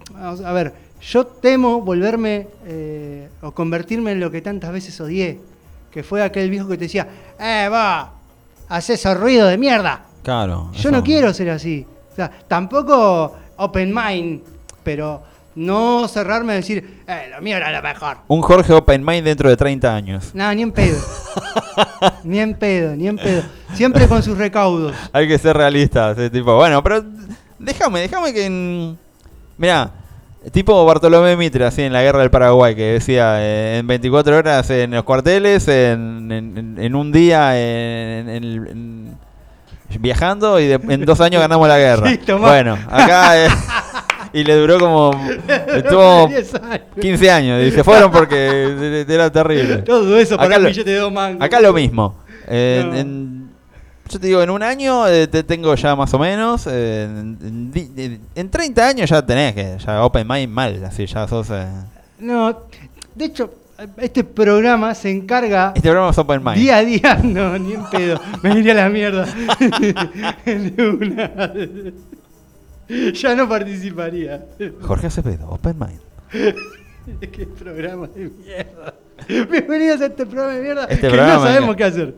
a ver, yo temo volverme eh, o convertirme en lo que tantas veces odié. Que fue aquel viejo que te decía, eh, va, haces ese ruido de mierda. Claro. Yo eso- no quiero ser así. O sea, tampoco open mind, pero no cerrarme a decir, eh, lo mío era lo mejor. Un Jorge Open Mind dentro de 30 años. No, ni en pedo. ni en pedo, ni en pedo. Siempre con sus recaudos. Hay que ser realistas, ese tipo. Bueno, pero déjame, déjame que. en- Mirá, tipo Bartolomé Mitre, así en la guerra del Paraguay, que decía eh, en 24 horas en los cuarteles, en, en- en- un día en, en el- en- viajando y de- en dos años ganamos la guerra. Sí, bueno, acá. eh, y le duró como. Estuvo 10 años. 15 años y se fueron porque era terrible. Todo eso para un billete de dos mangos. Acá lo mismo. En, No. en- yo te digo, en un año eh, te tengo ya más o menos. eh, en, en di- en- en 30 años ya tenés que, ya Open Mind mal, así ya sos. No, de hecho, este programa se encarga este programa es Open Mind. día a día. No, ni en pedo. Me iría a la mierda. Ya no participaría. Jorge Acevedo, Open Mind. Qué programa de mierda. Bienvenidos a este programa de mierda Este que programa no sabemos qué hacer.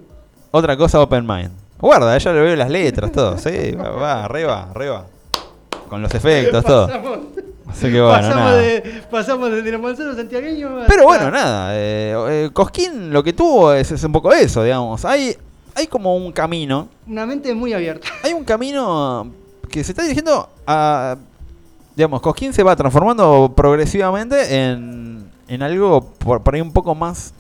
Otra cosa, Open Mind. Guarda, ya le veo las letras, todo. Sí, va, va, arriba, arriba. Con los efectos, todo. Pasamos, Así que bueno, pasamos, nada. de, pasamos santiagueños. Pero bueno, nada. eh, eh, Cosquín lo que tuvo es, es un poco eso, digamos. Hay, hay como un camino Una mente muy abierta. hay un camino que se está dirigiendo a. Digamos, Cosquín se va transformando progresivamente en, en algo por, por ahí un poco más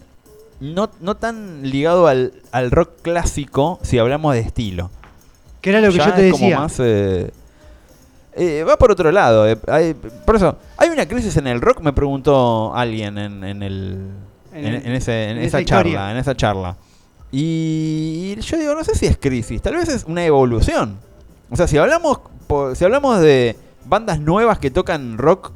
no, no tan ligado al, al rock clásico si hablamos de estilo. Que era lo que Ya yo te es como decía. más, eh, eh, va por otro lado. eh, hay- por eso, ¿hay una crisis en el rock? Me preguntó alguien en, en el, En en, ese- en esa esa charla. En esa charla. Y yo digo, no sé si es crisis, tal vez es una evolución. O sea, si hablamos, si hablamos de bandas nuevas que tocan rock,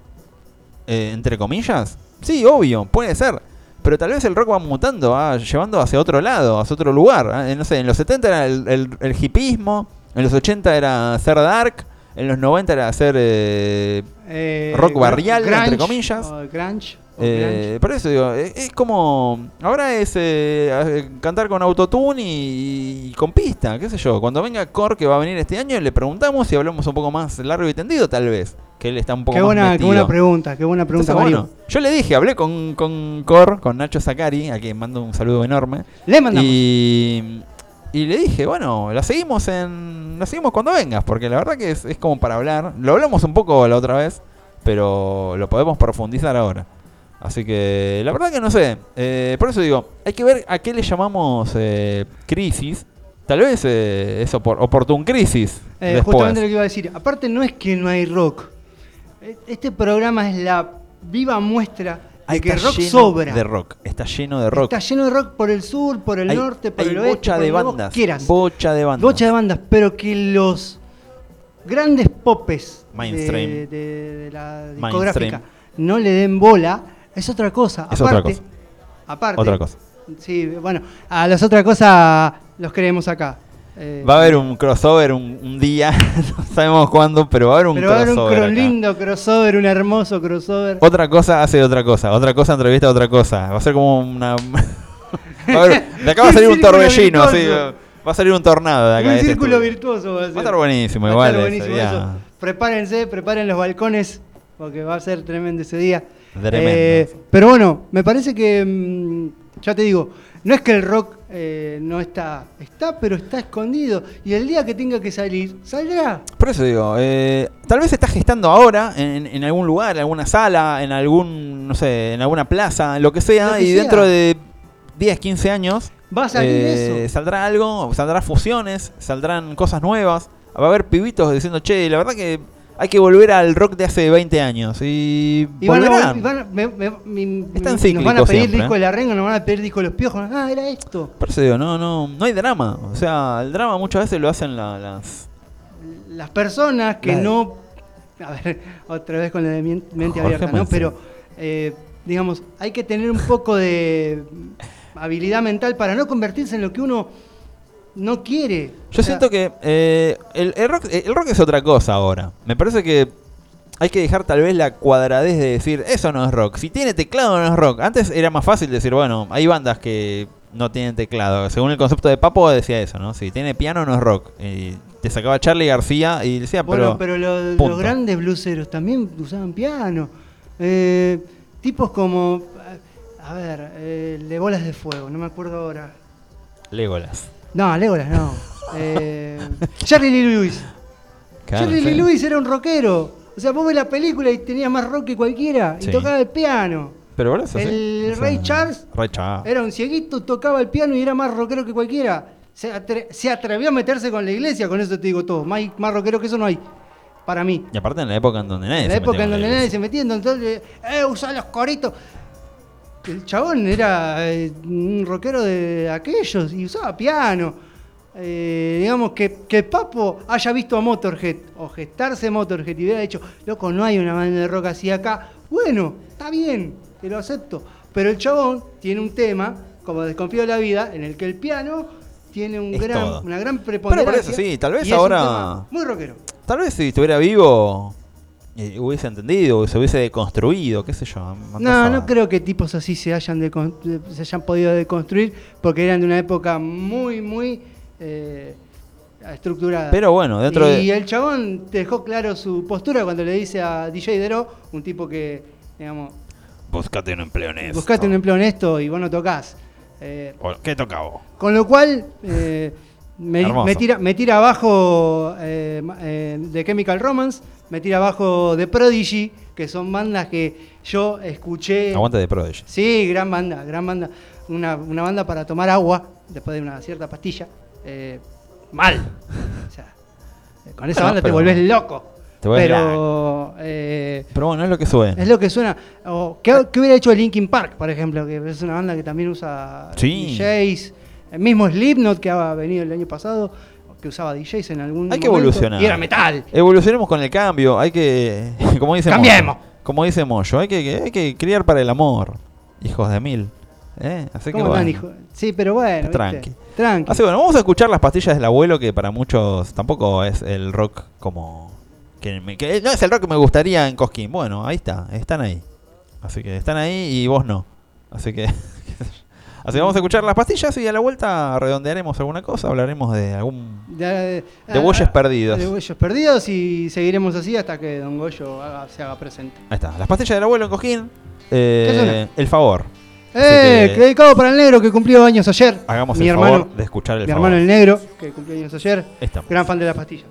eh, entre comillas, sí, obvio, puede ser. Pero tal vez el rock va mutando, va llevando hacia otro lado, hacia otro lugar. ¿eh? No sé, en los 70 era el, el, el hipismo, en los 80 era ser dark, en los 90 era hacer... eh, Eh, rock barrial, entre comillas. o grunge, o eh, por eso digo, es, es como... Ahora es eh, eh, cantar con autotune y, y con pista, qué sé yo. Cuando venga Core, que va a venir este año, le preguntamos si hablamos un poco más largo y tendido, tal vez. Que él está un poco Qué más buena, qué buena pregunta, qué buena pregunta, Entonces, Mario. bueno, yo le dije, hablé con, con Cor, con Nacho Zacari, a quien mando un saludo enorme. Le mandamos. Y, y le dije, bueno, la seguimos en la seguimos cuando vengas, porque la verdad que es, es como para hablar. Lo hablamos un poco la otra vez, pero lo podemos profundizar ahora. Así que la verdad que no sé. Eh, por eso digo, hay que ver a qué le llamamos eh, crisis. Tal vez eh, es opor- oportun crisis. Eh, justamente lo que iba a decir. Aparte, no es que no hay rock. E- Este programa es la viva muestra de Ahí que está rock lleno sobra. de rock. Está lleno de rock. Está lleno de rock por el sur, por el hay, norte, por hay el oeste, bocha por de bandas. quieras. Bocha de bandas. Bocha de bandas, pero que los grandes popes de, Mainstream. de- de la Mainstream. discográfica no le den bola, es otra cosa. Es aparte, otra cosa. Aparte, Otra cosa. Sí, bueno, a las otras cosas los queremos acá. Eh, Va a haber un crossover un, un día, no sabemos cuándo, pero va a haber un pero va a haber un crossover. cro- acá. lindo crossover, un hermoso crossover. Otra cosa hace otra cosa, otra cosa entrevista a otra cosa. Va a ser como una. va a haber- de acá va a salir un torbellino, sí, virtuoso. va a salir un tornado de acá. un de círculo virtuoso va a ser. Va a estar buenísimo, Va a igual. estar buenísimo eso. Prepárense, preparen los balcones, porque va a ser tremendo ese día. Tremendo. Eh, pero bueno, me parece que, mm, ya te digo, no es que el rock eh, no está, está, pero está escondido. Y el día que tenga que salir, saldrá. Por eso digo, eh, tal vez se está gestando ahora en, en algún lugar, en alguna sala, en algún, no sé, en alguna plaza, lo que sea, Lo que y sea. dentro de 10, 15 años Va a salir eh, eso. saldrá algo, saldrán fusiones, saldrán cosas nuevas, va a haber pibitos diciendo, che, la verdad que hay que volver al rock de hace 20 años, y, Y van a, van a- me- nos van a pedir siempre, disco ¿eh? de la renga, nos van a pedir disco de los piojos. Ah, era esto. Digo, no, no, no hay drama, o sea, el drama muchas veces lo hacen la- las... las personas que no. A ver, otra vez con la de mente Jorge abierta, ¿no? Pero, eh, digamos, hay que tener un poco de habilidad mental para no convertirse en lo que uno no quiere. Yo siento que eh, el, el rock, el rock es otra cosa ahora. Me parece que hay que dejar tal vez la cuadradez de decir, eso no es rock. Si tiene teclado no es rock. Antes era más fácil decir, bueno, hay bandas que no tienen teclado. Según el concepto de Papo decía eso, ¿no? Si tiene piano no es rock. Y te sacaba Charlie García y decía, Bueno, pero... pero, lo- punto. los grandes bluseros también usaban piano. Eh, tipos como. A ver, eh, bolas de fuego, no me acuerdo ahora. Legolas. No, Legolas no. Eh, Jerry Lee Lewis. Claro, Jerry sí. Lee Lewis era un rockero. O sea, vos ves la película y tenía más rock que cualquiera. Y Sí. tocaba el piano. Pero eso, sí. El O sea, Ray Charles Ray Charles. Era un cieguito, tocaba el piano y era más rockero que cualquiera. Se, atre- se atrevió a meterse con la iglesia, con eso te digo todo. Más, más rockero que eso no hay. Para mí. Y aparte en la época en donde nadie En la se época metía en con donde nadie se metía, entonces, eh, usa los coritos. El chabón era eh, un rockero de aquellos y usaba piano. Eh, digamos que, que Papo haya visto a Motorhead o gestarse Motorhead y hubiera dicho, loco, no hay una banda de rock así acá. Bueno, está bien, te lo acepto. Pero el chabón tiene un tema, como Desconfío de la Vida, en el que el piano tiene un gran, una gran preponderancia. Pero por eso sí, tal vez ahora- Muy rockero. Tal vez si estuviera vivo hubiese entendido, se hubiese deconstruido, qué sé yo. No, a- no creo que tipos así se hayan, se hayan podido deconstruir porque eran de una época muy, muy eh, estructurada. Pero bueno, dentro y de... el chabón dejó claro su postura cuando le dice a DJ Dero, un tipo que, digamos, Buscate un empleo honesto. buscate un empleo honesto y vos no tocas. Eh, ¿Qué toca vos? con lo cual, eh, me, tira, me tira abajo eh, eh, The Chemical Romance, me tira abajo The Prodigy, que son bandas que yo escuché. Aguante de Prodigy. Sí, gran banda, gran banda. una, una banda para tomar agua después de una cierta pastilla. eh, mal. O sea, eh, con esa Bueno, banda te volvés loco. Te pero Pero bueno, es lo que suena. es lo que suena. O, ¿qué, qué hubiera hecho Linkin Park, por ejemplo? Que es una banda que también usa Sí. DJs. El mismo Slipknot que ha venido el año pasado, que usaba DJs en algún Hay que momento, evolucionar. Y era metal. Evolucionemos con el cambio. Hay que. Como dice Cambiemos. Moyo, como dice Moyo, hay que, hay que criar para el amor. Hijos de mil. ¿Eh? Así que ¿Cómo bueno. están, hijo? Sí, pero bueno. ¿viste? Tranqui. Tranqui. Así bueno, vamos a escuchar las pastillas del abuelo, que para muchos tampoco es el rock como. Que, me- que no es el rock que me gustaría en Cosquín. Bueno, ahí está, están ahí. Así que están ahí y vos no. Así que. Así que vamos a escuchar las pastillas y a la vuelta redondearemos alguna cosa, hablaremos de algún. De, De bueyes perdidos. De bueyes perdidos y seguiremos así hasta que Don Goyo haga- se haga presente. Ahí está, las pastillas del abuelo en Cosquín. eh, el favor. ¡Eh! que- Dedicado para el negro que cumplió años ayer. Hagamos mi el hermano, favor de escuchar el Mi favor. hermano el negro que cumplió años ayer. Estamos. Gran fan de las pastillas.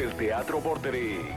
Vivo desde el Teatro Vorterix.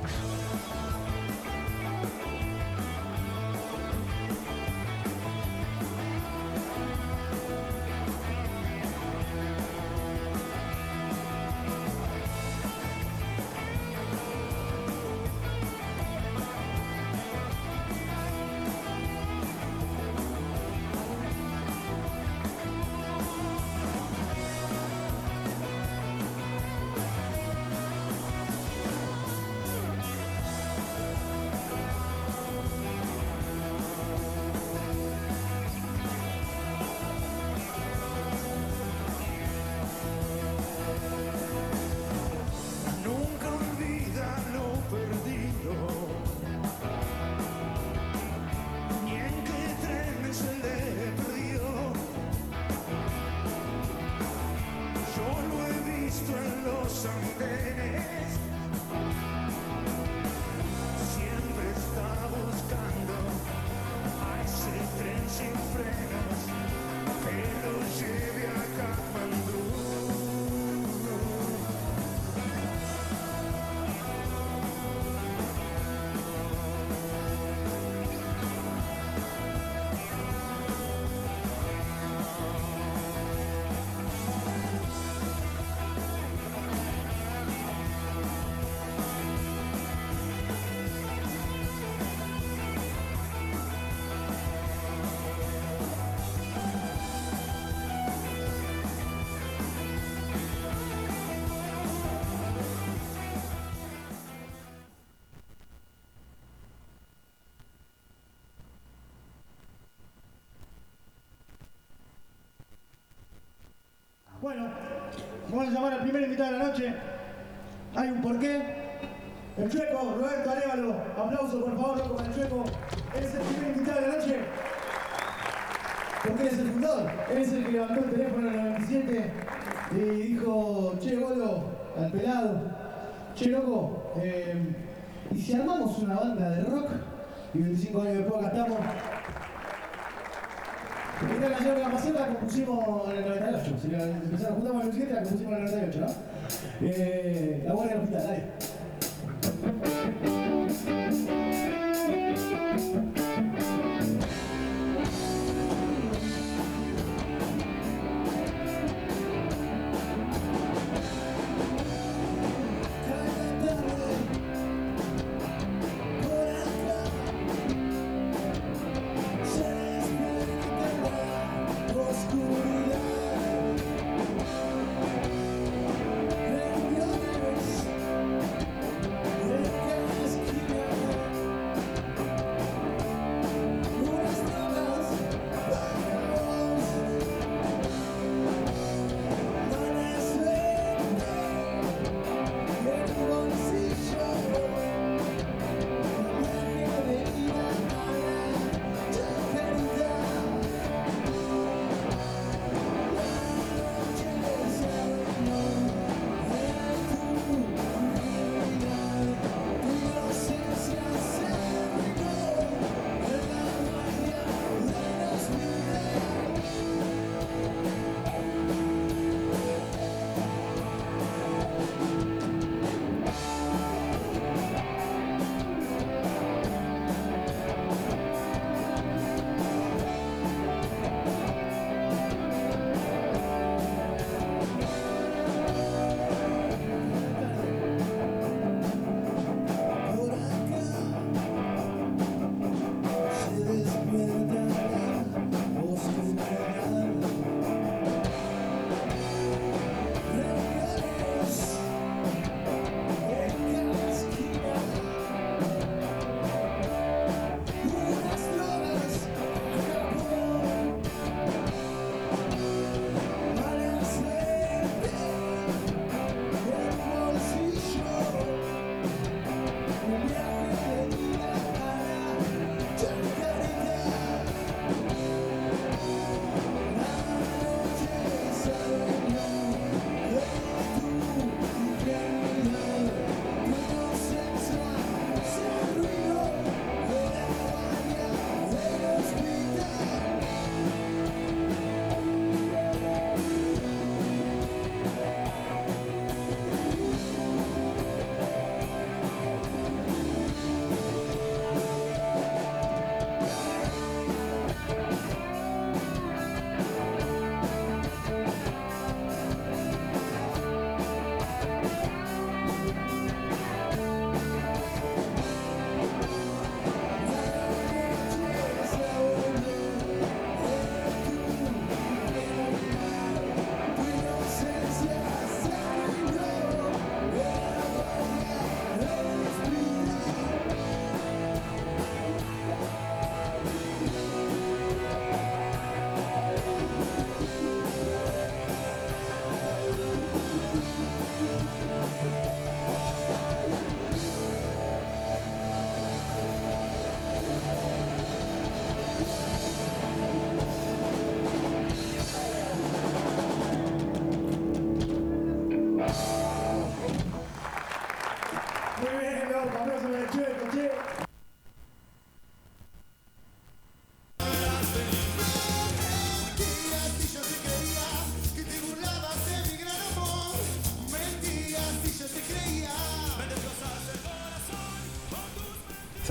Vamos a llamar al primer invitado de la noche. Hay un porqué. El Chueco, Roberto Arevalo. Aplauso por favor, para el Chueco. Él es el primer invitado de la noche. Porque él es el fundador. Él es el que levantó el teléfono en el 97 y dijo, che, bolo, al pelado. Che, loco, eh, ¿y si armamos una banda de rock? Y 25 años después acá estamos. De la Maceta la compusimos en el 98. Si la empezaron, juntamos en el 97 la compusimos en el 98, ¿no? Eh, la buena del hospital, dale.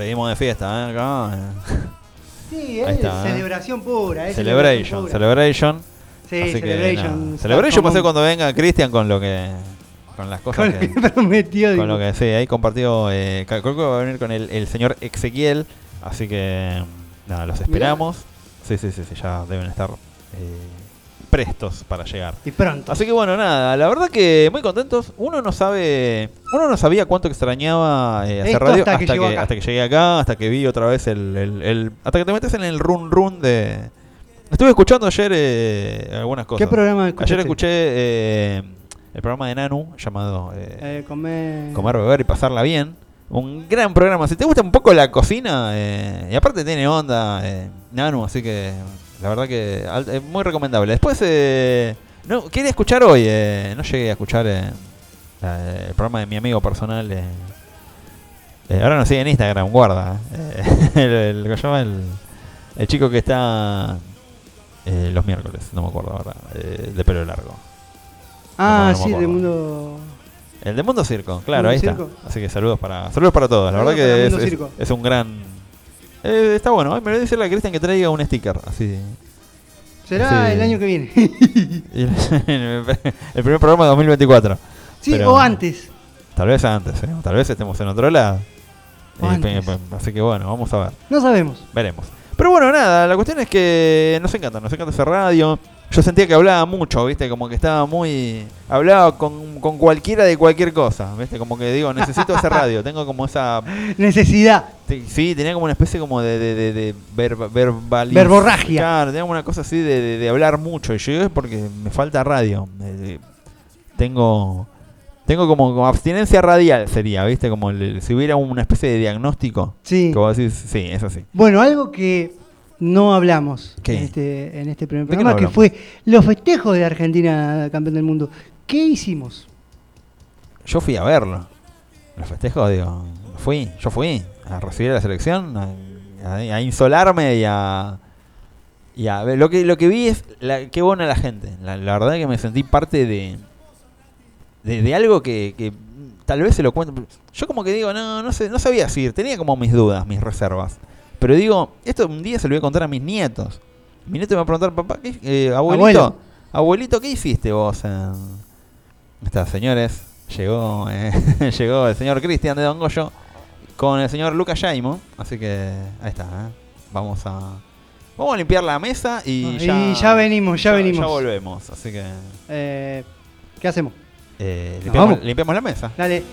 Seguimos de fiesta, ¿eh? Acá, eh. Sí, es está, ¿eh? celebración pura. es Celebration, pura. Celebration. Sí, Así que, Celebration. Celebration pasé cuando venga Cristian con lo que. Con las cosas Con que. que prometió. Con digo. lo que sí, ahí compartió. Eh, creo que va a venir con el, el señor Ezequiel. Así que. Nada, los esperamos. Sí, sí, sí, sí, ya deben estar prestos para llegar. Y pronto. Así que bueno, nada, la verdad que muy contentos. Uno no sabe, uno no sabía cuánto extrañaba eh, hacer radio hasta hasta que que, hasta que llegué acá, hasta que vi otra vez el, el- el- hasta que te metes en el run run de. Estuve escuchando ayer eh, algunas cosas. ¿Qué programa escuchaste? Ayer escuché eh, el programa de Nanu llamado eh, Eh, comer... Comer, beber y pasarla bien. Un gran programa. Si te gusta un poco la cocina, eh, y aparte tiene onda, eh, Nanu, así que la verdad que es muy recomendable. Después, eh, no quería escuchar hoy, eh, no llegué a escuchar eh, la- el programa de mi amigo personal. eh, eh, ahora no sigue en Instagram, guarda. eh, el, el-. El, el chico que está eh, los miércoles, no me acuerdo ahora, eh, de pelo largo. Ah, no me sí, acuerdo. mundo... El de Mundo Circo, claro, Mundo ahí Circo. está. Así que saludos para saludos para todos. La Saludos verdad que es, es un gran. Eh, está bueno. Ay, Me lo dice la Cristian que traiga un sticker. Así. Será el año que viene. El, primer programa de 2024. sí, Pero- o antes. Tal vez antes, ¿eh? tal vez estemos en otro lado. Eh, así que bueno, vamos a ver. No sabemos. Veremos. Pero bueno, nada, la cuestión es que nos encanta, nos encanta hacer radio. Yo sentía que hablaba mucho, ¿viste? Como que estaba muy... Hablaba con, con cualquiera de cualquier cosa, ¿viste? Como que digo, necesito hacer radio. Tengo como esa... Necesidad. Sí, tenía como una especie como de, de, de, de verba- verbaliz- Verborragia. Claro, tenía como una cosa así de, de- hablar mucho. Y yo es porque me falta radio. Tengo... Tengo como, como abstinencia radial, sería, ¿viste? Como el- si hubiera una especie de diagnóstico. Sí. Que vos decís, sí, es así. Bueno, algo que no hablamos ¿Qué? En, este, en este primer ¿De qué programa, no que fue los festejos de Argentina campeón del mundo. ¿Qué hicimos? Yo fui a verlo. Los festejos, digo, fui, yo fui a recibir a la selección, a, a- a insolarme y a, y a ver. Lo que, lo que vi es la, qué buena la gente. La, la verdad que me sentí parte de, de, de algo que, que tal vez se lo cuento. Yo como que digo, no, no sé, no sabía decir, tenía como mis dudas, mis reservas. Pero digo, esto un día se lo voy a contar a mis nietos. Mi nieto me va a preguntar, papá, ¿qué, eh, abuelito, Abuelo. abuelito, ¿qué hiciste vos? en-?" Está, señores, llegó, eh, llegó el señor Cristian de Don Goyo con el señor Lucas Jaimo. Así que ahí está, ¿eh? Vamos a. Vamos a limpiar la mesa y, Y ya, ya venimos, ya venimos. Ya volvemos. Así que. Eh, ¿Qué hacemos? eh, limpiamos la mesa. Dale.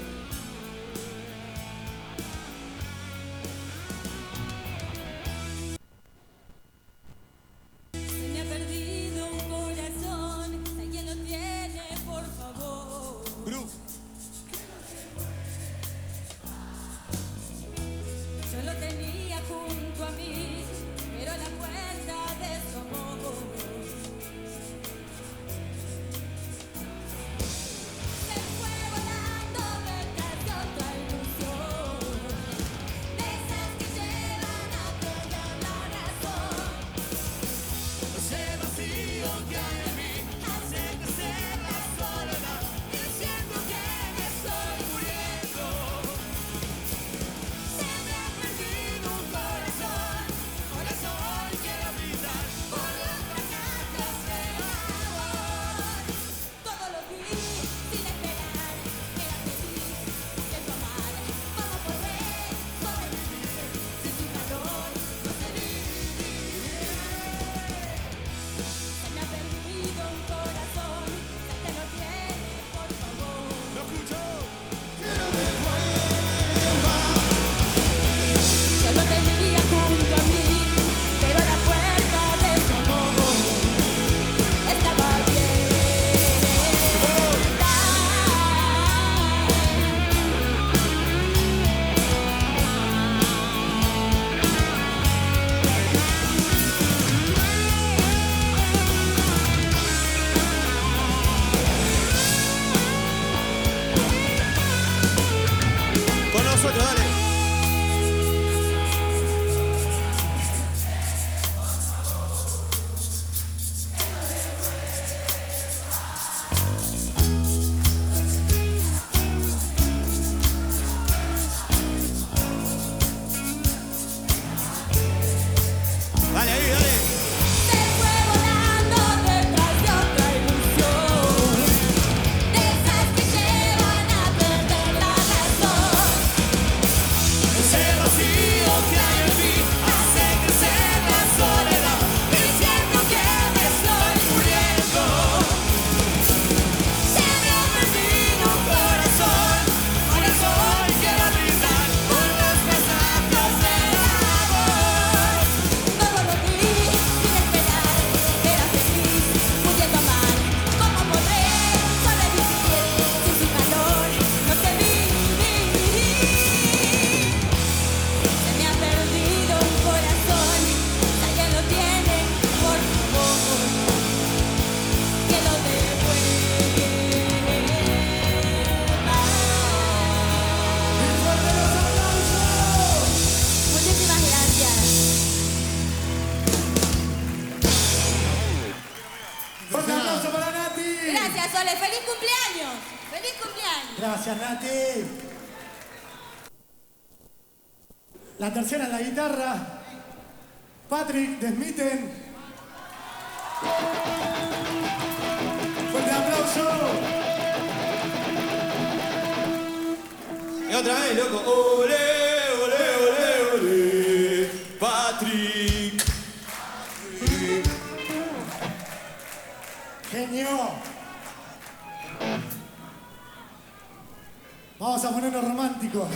Ponernos románticos.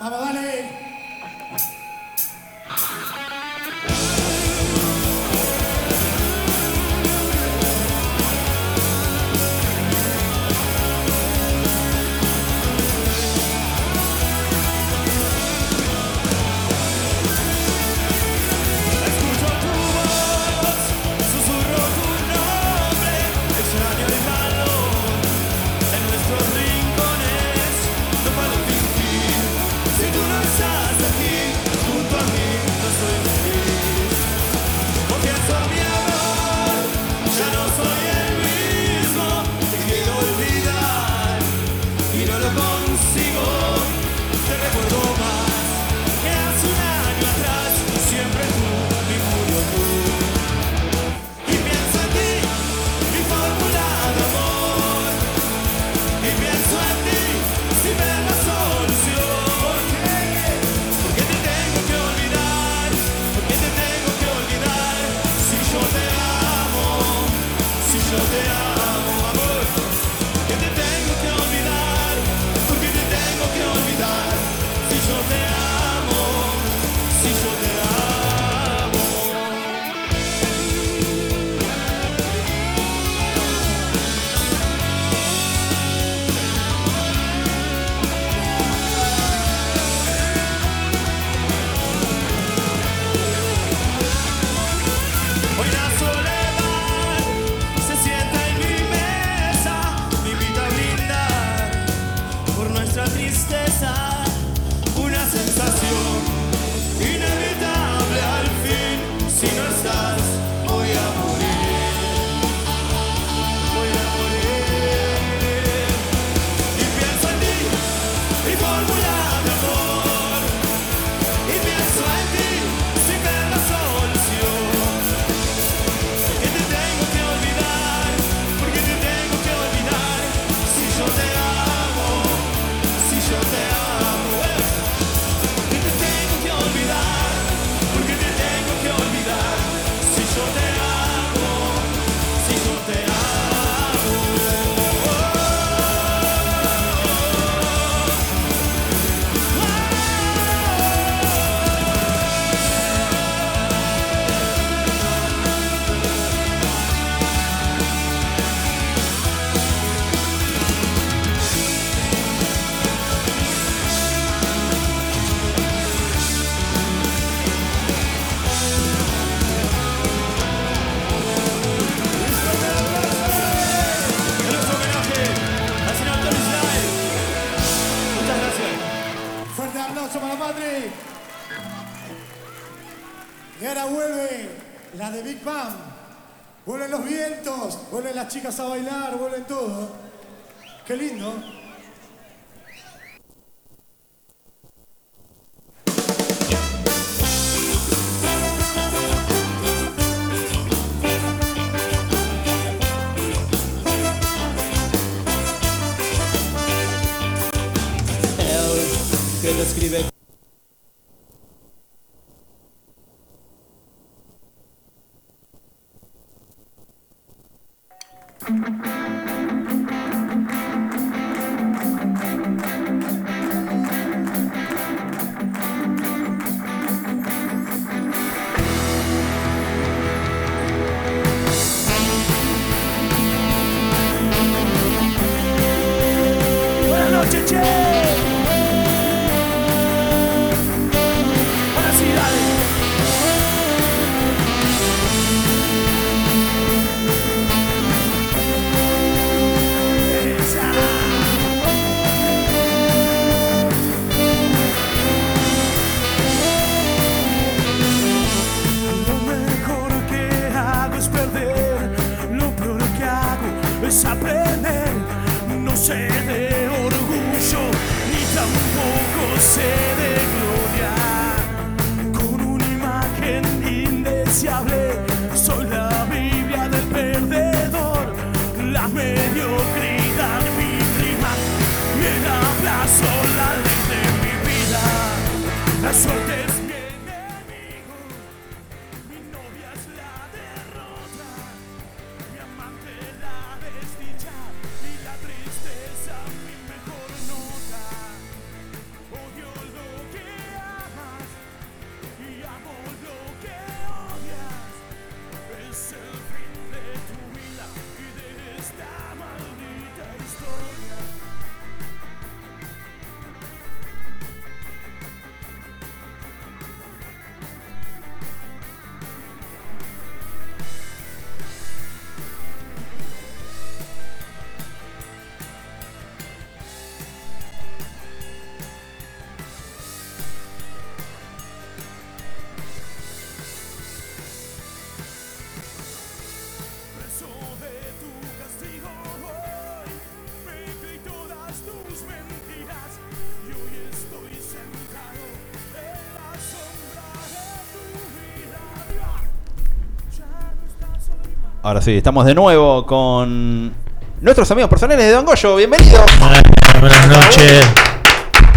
Vamos, dale. Chicas a bailar, vuelven todo. Ahora sí, estamos de nuevo con nuestros amigos personales de Don Goyo. Bienvenidos. Buenas noches.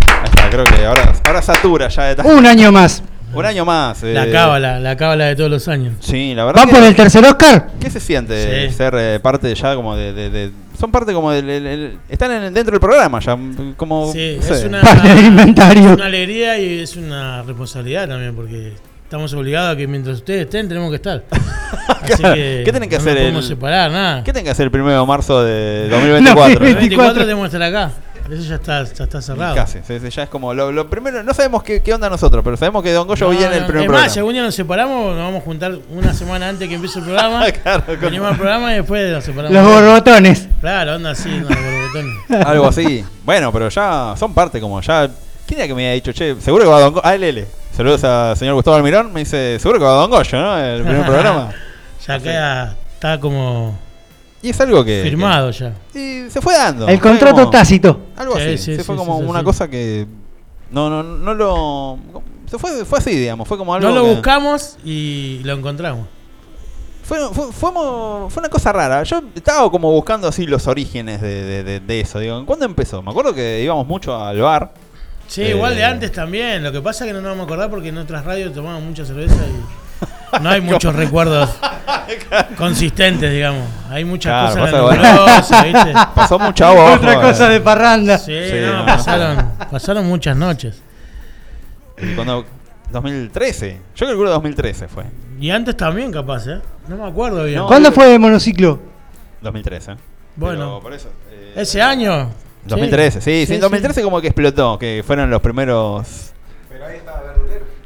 Ahí está, creo que ahora, ahora satura ya de Un año más. Un año más. La eh, cábala, la cábala de todos los años. Sí, la verdad. ¿Va que- por el tercer Oscar? ¿Qué se siente Sí. ser eh, parte ya como de, de- de- Son parte como del... el- el- están en- dentro del programa ya, como... Sí, no sé. es una, inventario. es una alegría y es una responsabilidad también, porque estamos obligados a que mientras ustedes estén, tenemos que estar. Así Claro. que ¿Qué tienen que no hacer nos podemos el- separar, nada. ¿Qué tienen que hacer el 1 de marzo de 2024? El 24 24. tenemos que estar acá. Eso ya está, ya está cerrado. Casi, ya es como lo, lo primero, no sabemos qué, qué onda nosotros, pero sabemos que Don Goyo No, viene en el no, primer es programa. más, si algún día nos separamos, nos vamos a juntar una semana antes que empiece el programa. Claro, con- venimos al programa y después nos separamos. Los borbotones. Claro, onda así, no, borbotones. Algo así. Bueno, pero ya son parte como ya... ¿Quién era que me había dicho, che, seguro que va Don Goyo? Ah, LL. Saludos al señor Gustavo Almirón, me dice, seguro que va Don Goyo, ¿no? El primer programa. Ya queda, está como Y es algo que... firmado ya. y se fue dando. El Fue contrato como- tácito. Algo Sí, así. sí, se sí, fue sí, como sí, una sí. cosa que... No, no, no lo... Se fue, fue así, digamos. Fue como algo No lo que- buscamos y lo encontramos. Fue, fue, fue, fue una cosa rara. Yo estaba como buscando así los orígenes de, de- de- de eso. Digo, ¿cuándo empezó? Me acuerdo que íbamos mucho al bar. Sí, Eh, igual de antes también. Lo que pasa es que no nos vamos a acordar porque en otras radios tomamos mucha cerveza y no hay muchos recuerdos consistentes, digamos. Hay muchas Claro, cosas pasa ¿viste? Pasó mucha agua Otra cosa eh. de parranda. Sí, Sí, no, no. pasaron, pasaron muchas noches. Y cuando... 2013. Yo calculo 2013 fue. Y antes también, capaz, ¿eh? No me acuerdo bien. No. ¿Cuándo fue el monociclo? 2013. Bueno. Pero por eso, eh, Ese año. 2013, sí, sí, Sí, en 2013 como que explotó, que fueron los primeros...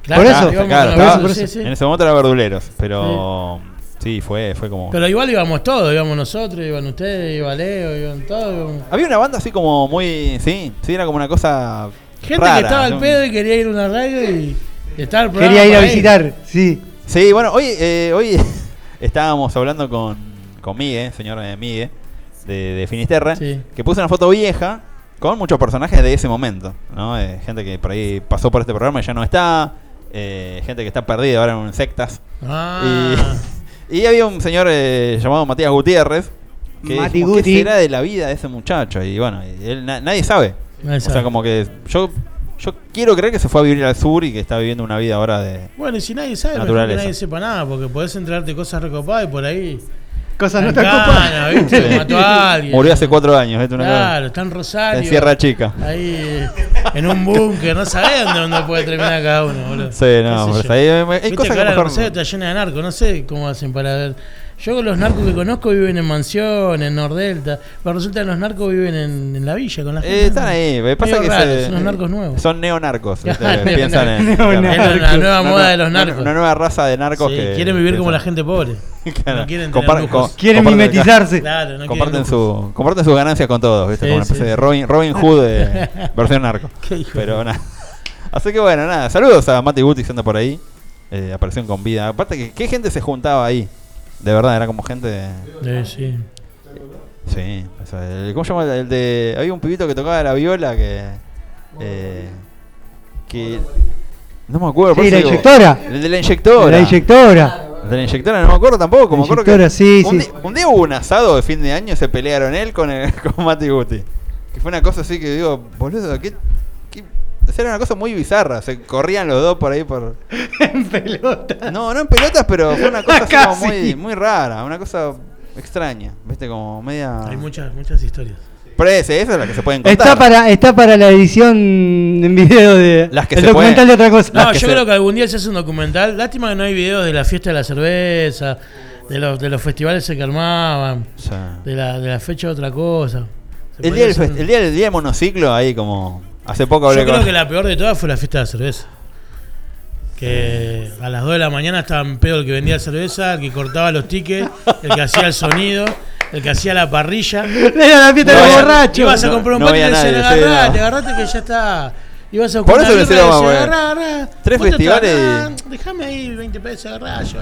Claro, Por eso, íbamos claro, los- estaba- sí, sí. En ese momento era verduleros, pero... Sí, fue, fue como... Pero igual íbamos todos, íbamos nosotros, iban ustedes, iba Leo, iban todos. íbamos- Había una banda así como muy... Sí, sí, era como una cosa... Gente rara, que estaba al ¿no? pedo y quería ir a una radio y, estaba programa Quería ir a visitar, sí. Sí, bueno, hoy, eh, hoy estábamos hablando con, con Migue, señor eh, Migue, de, de Finisterre, Sí. que puso una foto vieja con muchos personajes de ese momento, ¿no? Eh, gente que por ahí pasó por este programa y ya no está, eh, gente que está perdida ahora en sectas. Ah, Y, y había un señor eh, llamado Matías Gutiérrez, que Mati dijimos, ¿qué será de la vida de ese muchacho? Y bueno, él, na- nadie sabe. Nadie O sea, como que yo, yo quiero creer que se fue a vivir al sur y que está viviendo una vida ahora de... Bueno, y si nadie sabe, que nadie sepa nada, porque podés enterarte cosas recopadas y por ahí. Cosas no están tan copadas. ¿viste? Mató a alguien. Murió hace cuatro años, ¿viste? Una cosa- Claro, está en Rosario. En Sierra Chica. Ahí eh, en un búnker, no sabés dónde, dónde puede terminar cada uno, boludo. Sí, no, yo. ahí hay- cosas que ahora mejor Rosario está llena de narcos, no sé cómo hacen para ver. Yo con los narcos que conozco viven en mansión, en Nordelta, pero resulta que los narcos viven en, en la villa con la gente. Eh, están ahí, me pasa que raro, se- son los narcos nuevos. Son neonarcos. Piensan en. neonarcos. claro. Es la nueva moda de los narcos. Una nueva raza de narcos Sí, que. quieren vivir como la gente pobre. Claro. No quieren Compar- co- mimetizarse. Claro, no comparten, quieren su, comparten sus ganancias con todos, ¿viste? Sí, como una especie sí, de. Robin, Robin Hood de versión narco. Qué hijo Pero nada. Así que bueno, nada. Saludos a Mati Guti que anda por ahí. Eh, aparecieron con vida. Aparte, que ¿qué gente se juntaba ahí? De verdad, era como gente. Eh, sí. Sí, o sea, el- ¿cómo se llama el de.? Había un pibito que tocaba la viola que. Eh, que. No me acuerdo. Sí, la digo, inyectora. El de la inyectora. La inyectora. El de la inyectora, no me acuerdo tampoco. La me acuerdo inyectora, que sí, un, sí. Día, un día hubo un asado de fin de año y se pelearon él con, el, con Mati Guti. Que fue una cosa así que digo, boludo, ¿qué, qué? O sea, era una cosa muy bizarra. Se corrían los dos por ahí por. en pelotas. No, no en pelotas, pero fue una cosa como muy, muy rara. Una cosa extraña. ¿Viste? Como media. Hay muchas, muchas historias. Pero ese, esa es la que se pueden contar. Está para, está para la edición en video de. Las que el se documental pueden- de otra cosa. No, yo creo que algún día se hace un documental. Lástima que no hay videos de la fiesta de la cerveza, de los, de los festivales que armaban, de, la, de la fecha de otra cosa. El día, del, el día del día del monociclo, ahí como. Hace poco hablé Yo creo con. que la peor de todas fue la fiesta de la cerveza. Que a las 2 de la mañana estaba en pedo el que vendía cerveza, el que cortaba los tickets, el que hacía el sonido, el que hacía la parrilla. Era la fiesta de los borrachos. Ibas a comprar un No pan y te había decían, agarrate, no. agarrate que ya está. Ibas a Por comprar eso y hicieron más decían, agarrá, agarrá. Tres festivales. Déjame ahí 20 pesos, agarrá, yo.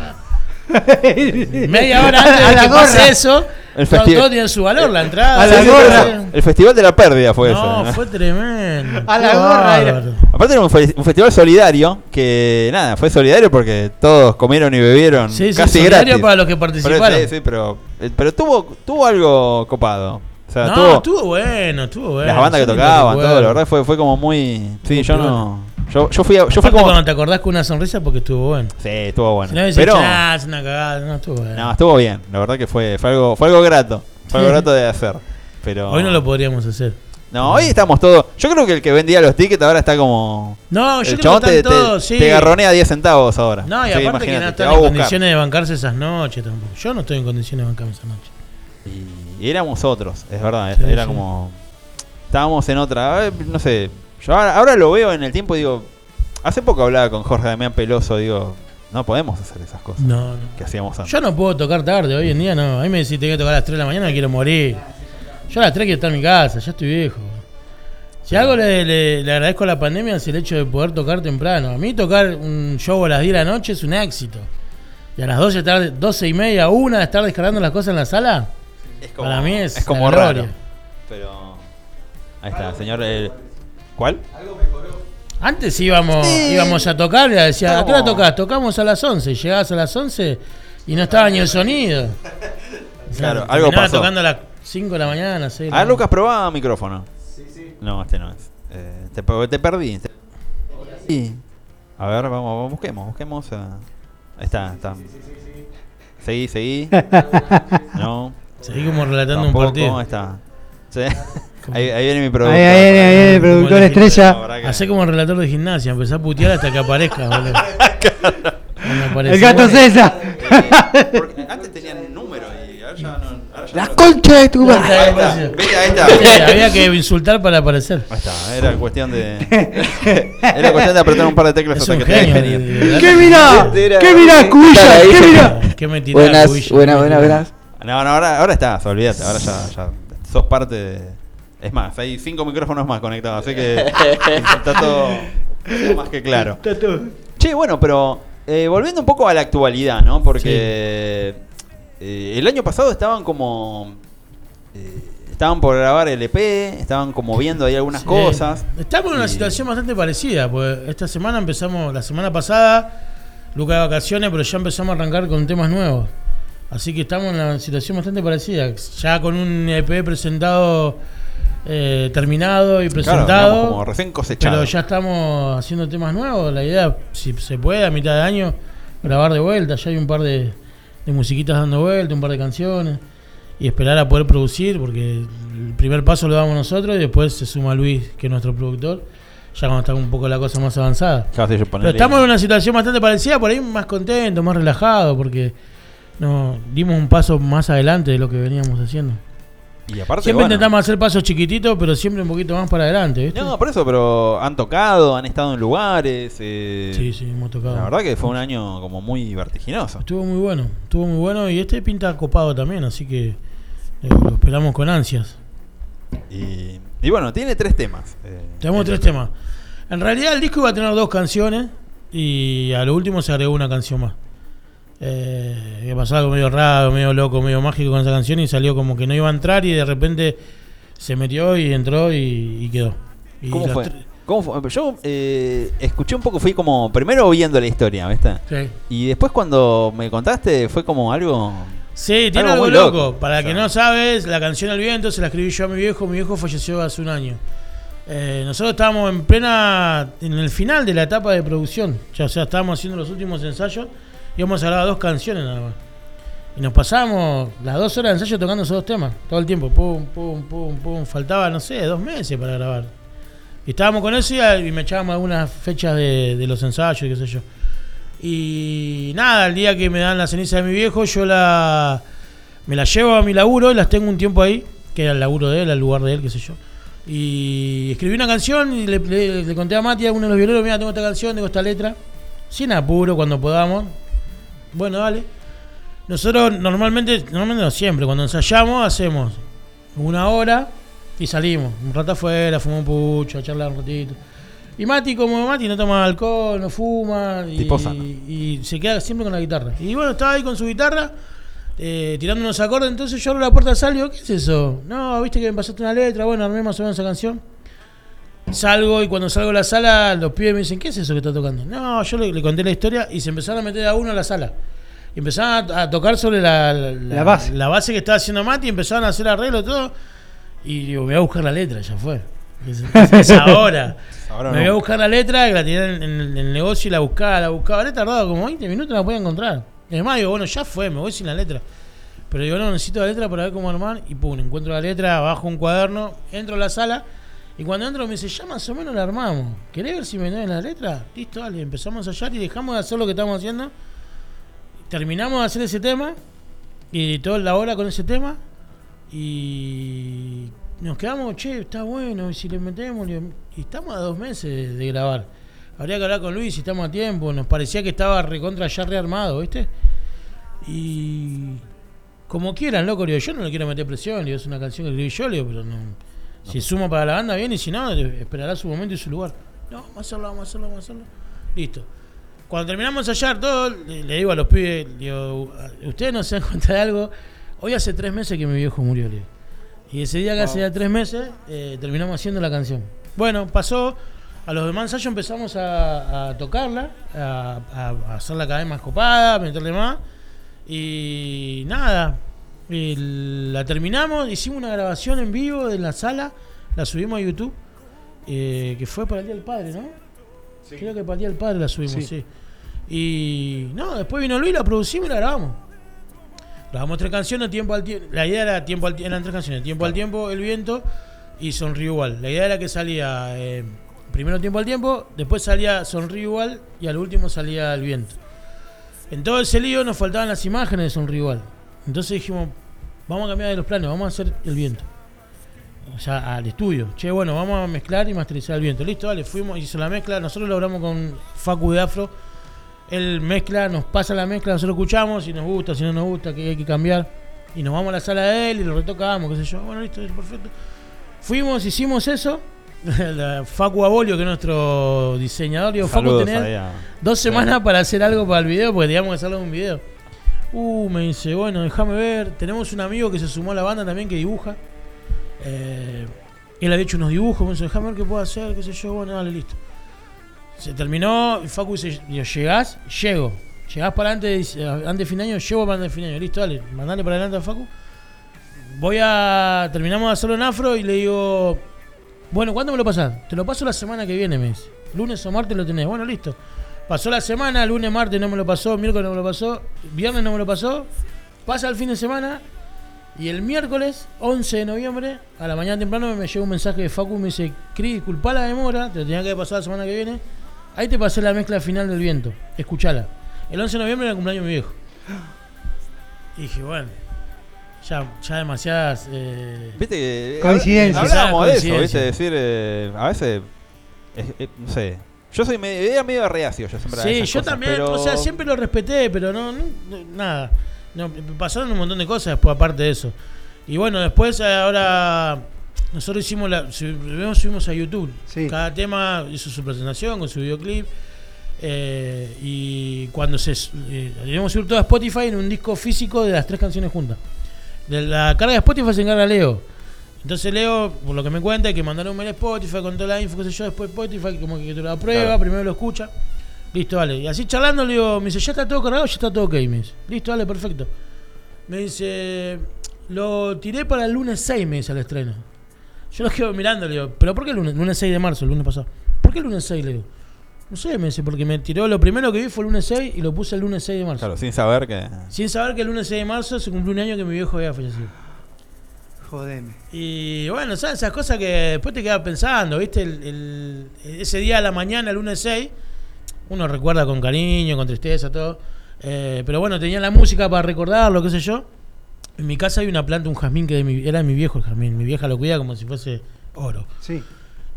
Media hora antes A de la que pase gorra. eso, El todo, tiene su valor, la entrada. A la sí, gorra. sí. El festival de la pérdida fue No, eso. fue tremendo. A la Qué gorra era. Aparte era un, fe- un festival solidario que nada, fue solidario porque todos comieron y bebieron Sí, sí, casi solidario gratis. para los que Pero, participaron. sí, sí, pero, eh, pero tuvo, tuvo algo copado. O sea, No, tuvo estuvo bueno, estuvo bueno. las bandas que tocaban, todo, la verdad fue, fue como muy. Sí, yo no. Yo, yo fui, a- yo fui como. cuando te acordás con una sonrisa porque estuvo bueno. Sí, estuvo bueno. Si no pero "Ah, una cagada, no estuvo bueno. no, estuvo bien. La verdad que fue, fue algo, fue algo grato. Fue algo grato de hacer. Pero Hoy no lo podríamos hacer. No, hoy estamos todos. Yo creo que el que vendía los tickets ahora está como. No, yo el creo que te, están te- todos, sí. te garronea 10 centavos ahora. No, y Sí, aparte que no te están en condiciones de bancarse esas noches tampoco. Yo no estoy en condiciones de bancarme esas noches. Y éramos otros, es verdad. Sí, era como. Estábamos en otra. eh, No sé. Yo ahora, ahora lo veo en el tiempo y digo. Hace poco hablaba con Jorge Damián Peloso. Digo, no podemos hacer esas cosas No, no. que hacíamos antes. Yo no puedo tocar tarde, hoy en día no. A mí me decís tengo que tocar a las 3 de la mañana, quiero morir. Yo a las 3 quiero estar en mi casa, ya estoy viejo. Si algo le, le- le agradezco a la pandemia es el hecho de poder tocar temprano. A mí tocar un show a las 10 de la noche es un éxito. Y a las 12, tarde, 12 y media, una estar descargando las cosas en la sala, Es como, para mí es, es como raro. gloria. Pero. Ahí está, señor. ¿Cuál? Antes íbamos, Sí. íbamos a tocar y decía, ¿a qué hora tocás? Tocamos a las 11. Y llegabas a las 11 y no estaba ni el sonido. O sea, Claro, algo pasó. tocando a las 5 de la mañana, 6 de la A ver. Lucas, probá micrófono. No, este no es. Eh, te, te perdí. te- Sí. A ver, vamos, vamos, busquemos, busquemos. a- Ahí está, está. Seguí, seguí. no. Seguí como relatando un Tampoco, partido. Ahí está. Sí. Ahí, ahí viene mi productor. Ahí, ahí viene, ahí viene el productor el- estrella. Hacé como el relator de gimnasia, empezá a putear hasta que aparezca, boludo. Aparece- El gato César. Porque antes tenían número y ahora ya no. La no- concha de tu Ahí madre. está, Ahí está. apareció. ¿Viste? Ahí está. Había que insultar para aparecer. Ahí está, era cuestión de. Era cuestión de apretar un par de teclas Es hasta que te venir. de- ¿Qué mirá? ¿Qué mirá, cubilla? ahí. ¿Qué mirá? ¿Qué me tirás, Buenas, buenas, buenas. No, no, ahora, ahora estás, olvídate, ahora ya, ya sos parte de. Es más, hay cinco micrófonos más conectados, así que está todo, todo más que claro. Está todo. Che, bueno, pero eh, volviendo un poco a la actualidad, ¿no? Porque eh, el año pasado estaban como. eh, estaban por grabar el EP, estaban como viendo ahí algunas Sí. cosas. Estamos en una situación bastante parecida, porque esta semana empezamos, la semana pasada, Luca de vacaciones, pero ya empezamos a arrancar con temas nuevos. Así que estamos en una situación bastante parecida, ya con un EP presentado, eh, terminado y presentado. digamos, como recién cosechado. Pero ya estamos haciendo temas nuevos. La idea, si se puede, a mitad de año, grabar de vuelta. Ya hay un par de, de musiquitas dando vuelta, un par de canciones. Y esperar a poder producir, porque el primer paso lo damos nosotros y después se suma Luis, que es nuestro productor, ya cuando está un poco la cosa más avanzada. Claro, sí, yo Pero estamos en una situación bastante parecida, por ahí más contento, más relajado, porque no dimos un paso más adelante de lo que veníamos haciendo. Y aparte, Siempre bueno, intentamos hacer pasos chiquititos, pero siempre un poquito más para adelante, ¿viste? No, por eso, pero han tocado, han estado en lugares. eh, Sí, sí, hemos tocado. La verdad que fue un año como muy vertiginoso. Estuvo muy bueno, estuvo muy bueno y este pinta copado también, así que eh, lo esperamos con ansias. Y, y bueno, tiene tres temas. eh, Tenemos tres EP. temas. En realidad el disco iba a tener dos canciones y a lo último se agregó una canción más. Eh, que pasó algo medio raro, medio loco, medio mágico con esa canción y salió como que no iba a entrar y de repente se metió y entró y, y quedó. Y ¿Cómo fue? tre- ¿Cómo fue? Yo eh, escuché un poco, fui como primero viendo la historia, ¿viste? Sí. Y después cuando me contaste fue como algo... Sí, tiene Algo algo muy loco. loco. Para O sea. que no sabes, la canción El viento se la escribí yo a mi viejo. Mi viejo falleció hace un año. Eh, nosotros estábamos en plena. en el final de la etapa de producción. Ya, o sea, estábamos haciendo los últimos ensayos. Íbamos a grabar dos canciones nada más. Y nos pasábamos las dos horas de ensayo tocando esos dos temas. Todo el tiempo. Pum, pum, pum, pum. Faltaba, no sé, dos meses para grabar. Y estábamos con eso y, me echábamos algunas fechas de, los ensayos qué sé yo. Y nada, el día que me dan la ceniza de mi viejo, yo la me la llevo a mi laburo y las tengo un tiempo ahí, que era el laburo de él, el lugar de él, qué sé yo. Y escribí una canción y le- le conté a Mati, a uno de los violeros, mira, tengo esta canción, tengo esta letra, sin apuro, cuando podamos. Bueno, dale. Nosotros normalmente, normalmente no siempre, cuando ensayamos hacemos una hora y salimos. Un rato afuera, fumamos un pucho, a charlar un ratito. Y Mati, como Mati, no toma alcohol, no fuma y, Tipo sano. y se queda siempre con la guitarra. Y bueno, estaba ahí con su guitarra, eh, tirando unos acordes. Entonces yo abro la puerta, salgo, ¿qué es eso? No, viste que me pasaste una letra, bueno, armé más o menos esa canción. Salgo y cuando salgo a la sala, los pibes me dicen, ¿qué es eso que está tocando? No, yo le, le conté la historia y se empezaron a meter a uno a la sala. Y empezaban a, a tocar sobre la, La base. la base que estaba haciendo Mati, empezaron a hacer arreglo y todo. Y digo, me voy a buscar la letra, ya fue. Es, es- es ahora. Ahora me no. voy a buscar la letra, que la tenía en, en el negocio y la buscaba, la buscaba. Habré tardado como 20 minutos, no la podía encontrar. Y además digo, bueno, ya fue, me voy sin la letra. Pero digo, no, necesito la letra para ver cómo armar. Y pum, encuentro la letra, bajo un cuaderno, entro a la sala. Y cuando entro me dice, ya más o menos la armamos. ¿Querés ver si me dan la letra? Listo, dale. Empezamos a ensayar y dejamos de hacer lo que estamos haciendo. Terminamos de hacer ese tema. Y toda la hora con ese tema. Y nos quedamos, che, está bueno. Y si le metemos, y estamos a dos meses de grabar. Habría que hablar con Luis si estamos a tiempo. Nos parecía que estaba recontra ya rearmado, ¿viste? Y como quieran, loco, digo, yo no le quiero meter presión, digo, es una canción que escribí yo, digo, pero no. Si suma para la banda, bien, y si no, esperará su momento y su lugar. No, vamos a hacerlo, vamos a hacerlo, vamos a hacerlo. Listo. Cuando terminamos de ensayar todo, le, le digo a los pibes, digo, ustedes no se dan cuenta de algo. Hoy hace tres meses que mi viejo murió, le. Y ese día que hace ya tres meses, eh, terminamos haciendo la canción. Bueno, pasó, a los demás ensayos empezamos a, a tocarla, a, a- a hacerla cada vez más copada, a meterle más. Y nada, y la terminamos, hicimos una grabación en vivo en la sala, la subimos a YouTube, eh, que fue para el Día del Padre, ¿no? Creo que para el Día del Padre la subimos, Sí. sí. Y no, después vino Luis, la producimos y la grabamos. Grabamos tres canciones, tiempo al tiempo. La idea era tiempo al tiempo, eran tres canciones, tiempo al tiempo, el viento y sonríe igual. La idea era que salía eh, primero tiempo al tiempo, después salía sonríe igual y al último salía el viento. En todo ese lío nos faltaban las imágenes de sonríe igual. Entonces dijimos, vamos a cambiar de los planes, vamos a hacer el viento. O sea, al estudio. Che, bueno, vamos a mezclar y masterizar el viento. Listo, dale, fuimos, hizo la mezcla. Nosotros logramos con Facu de Afro. Él mezcla, nos pasa la mezcla, nosotros escuchamos, si nos gusta, si no nos gusta, que hay que cambiar. Y nos vamos a la sala de él y lo retocamos, qué sé yo. Bueno, listo, perfecto. Fuimos, hicimos eso. Facu Abolio, que es nuestro diseñador, digo, Facu, tenés dos semanas para hacer algo para el video, porque teníamos que hacerlo en un video. Uh, me dice, bueno, déjame ver. Tenemos un amigo que se sumó a la banda también que dibuja. Eh, él había hecho unos dibujos, me dice, déjame ver qué puedo hacer, qué sé yo, bueno, dale, listo. Se terminó, y Facu dice, ¿llegás? Llego. ¿Llegás para antes, antes de fin de año? Llego para antes de fin de año. Listo, dale, mandale para adelante a Facu. Voy a. Terminamos de hacerlo en afro y le digo. Bueno, ¿cuándo me lo pasás? Te lo paso la semana que viene, me dice. Lunes o martes lo tenés. Bueno, listo. Pasó la semana, lunes, martes no me lo pasó, miércoles no me lo pasó, viernes no me lo pasó. Pasa el fin de semana y el miércoles 11 de noviembre, a la mañana temprano, me llega un mensaje de Facu. Me dice: Cris, disculpa la demora, te lo tenía que pasar la semana que viene. Ahí te pasé la mezcla final del viento. Escuchala. El 11 de noviembre era el cumpleaños de mi viejo. Y dije, bueno, ya, ya demasiadas. eh, Viste que. Coincidencias. Hablábamos de eso, Coincidencias. viste, decir. eh, a veces. eh, eh, no sé. Yo soy medio, era medio reacio, yo siempre. a Sí, esas yo cosas, también, pero- o sea, siempre lo respeté, pero no, no- no- nada. No, pasaron un montón de cosas después, aparte de eso. Y bueno, después eh, ahora nosotros hicimos la. sub- Primero subimos a YouTube. Sí. Cada tema hizo su presentación con su videoclip. eh, y cuando se. Eh, a subir todo a Spotify en un disco físico de las tres canciones juntas. De la carga de Spotify se encarga Leo. Entonces Leo, por lo que me cuenta, que mandar un mail a Spotify con toda la info, qué sé yo, después Spotify como que te lo aprueba, Claro. primero lo escucha. Listo, vale. Y así charlando le digo, me dice, ya está todo cargado, ya está todo ok, me dice. Listo, dale, perfecto. Me dice, lo tiré para el lunes 6, me dice el estreno. Yo lo quedo mirando, le digo, ¿pero por qué el lunes? Lunes 6 de marzo, el lunes pasado. ¿Por qué el lunes 6? Le digo. No sé, me dice, porque me tiró, lo primero que vi fue el lunes 6 y lo puse el lunes 6 de marzo. Claro, sin saber que. Sin saber que el lunes 6 de marzo se cumplió un año que mi viejo había fallecido. Jodeme. Y bueno, ¿sabes? Esas cosas que después te quedas pensando, ¿viste? El- el- ese día a la mañana, el lunes 6, uno recuerda con cariño, con tristeza, todo. Eh, pero bueno, tenía la música para recordarlo, qué sé yo. En mi casa hay una planta, un jazmín que de mi- era de mi viejo el jazmín. Mi vieja lo cuida como si fuese oro. Sí.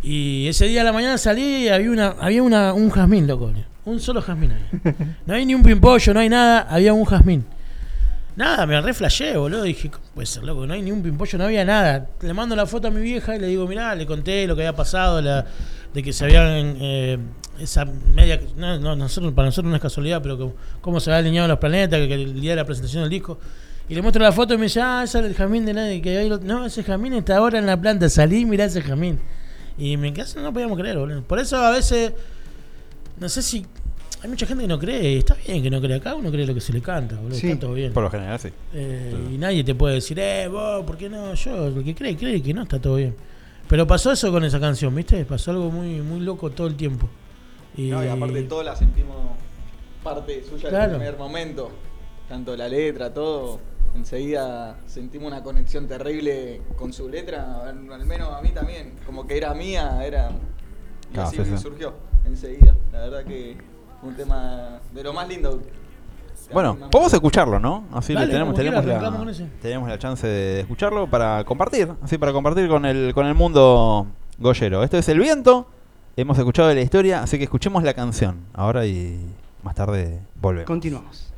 Y ese día a la mañana salí y había, una, había una, un jazmín, loco. Un solo jazmín ahí. No hay ni un pimpollo, no hay nada, había un jazmín. Nada, me reflashé, boludo. Dije, ¿cómo puede ser, loco? No hay ni un pimpollo, no había nada. Le mando la foto a mi vieja y le digo, mirá, le conté lo que había pasado, la, de que se habían. eh, esa media. No, no, nosotros, para nosotros no es casualidad, pero como, cómo se habían alineado los planetas, que, que el día de la presentación del disco. Y le muestro la foto y me dice, ah, ese es el jamín de nadie. Que hay lo- no, ese jamín está ahora en la planta, salí mirá ese jamín. Y me quedé, no podíamos creer, boludo. Por eso a veces. No sé si. Hay mucha gente que no cree, y está bien que no cree acá, uno cree lo que se le canta, boludo. Sí. Está todo bien. Por lo general, sí. Eh, Y nadie te puede decir, eh, vos, ¿por qué no? Yo, el que cree, cree que no, está todo bien. Pero pasó eso con esa canción, ¿viste? Pasó algo muy, muy loco todo el tiempo. Y, No, y aparte todos la sentimos parte suya Claro. en el primer momento. Tanto la letra, todo. Enseguida sentimos una conexión terrible con su letra, al, menos a mí también. Como que era mía, era. Y Claro, así sí, surgió, enseguida. La verdad que un tema de lo más lindo. Bueno, podemos escucharlo, ¿no? Así Dale, le tenemos, tenemos, la, tenemos la chance de escucharlo para compartir, así para compartir con el, con el mundo goyero. Esto es El Viento, hemos escuchado de la historia, así que escuchemos la canción ahora y más tarde volvemos. Continuamos.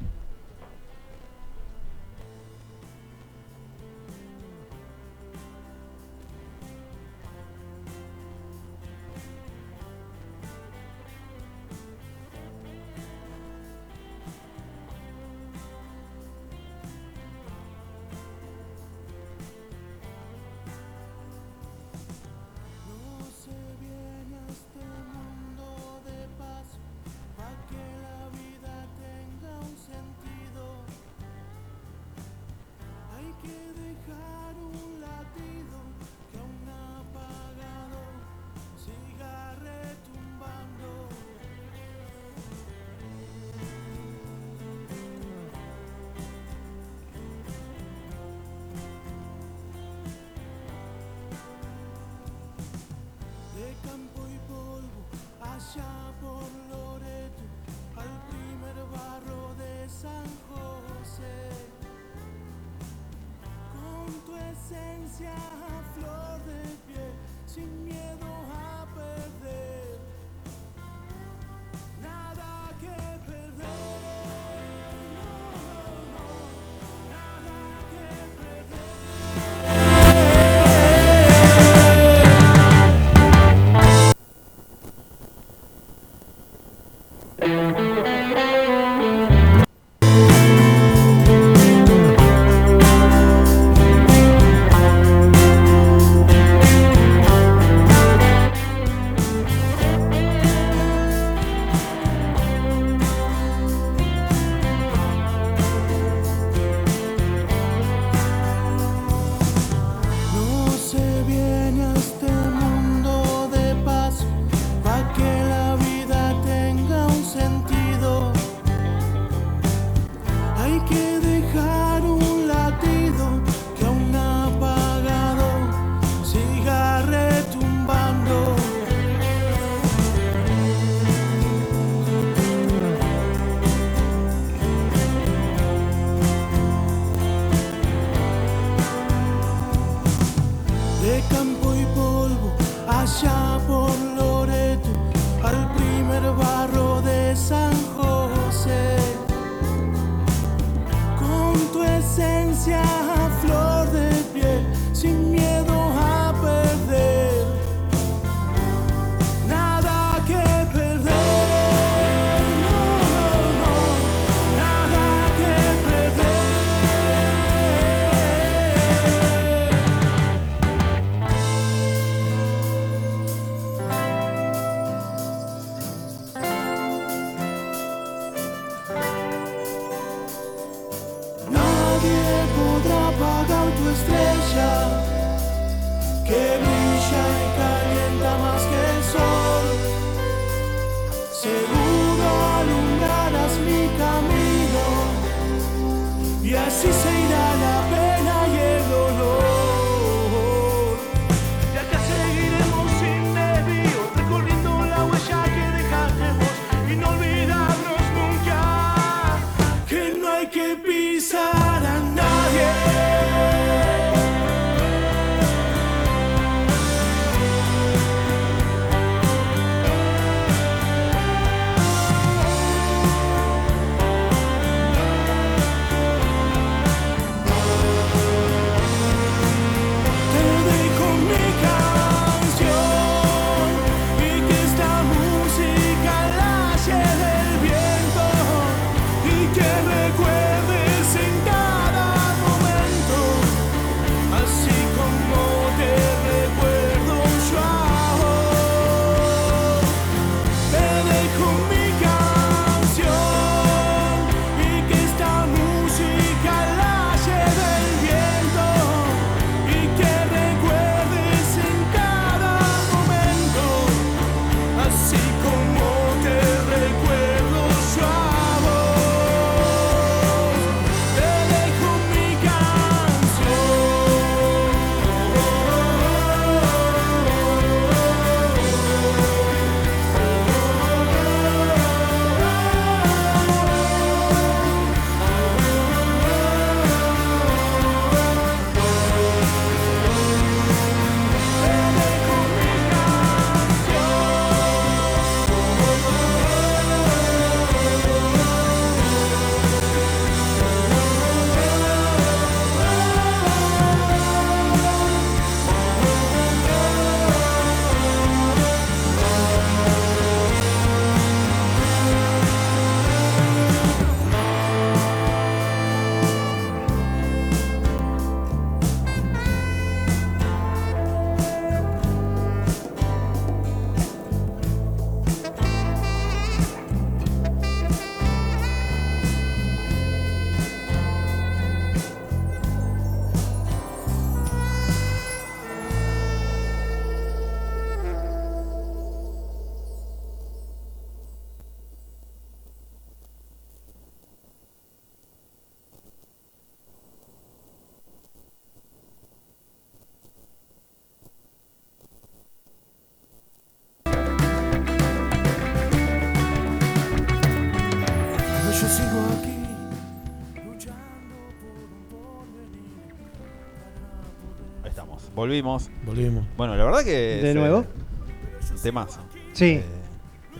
Volvimos. Volvimos. Bueno, la verdad que. ¿De es, nuevo? eh, temazo. Sí. Eh,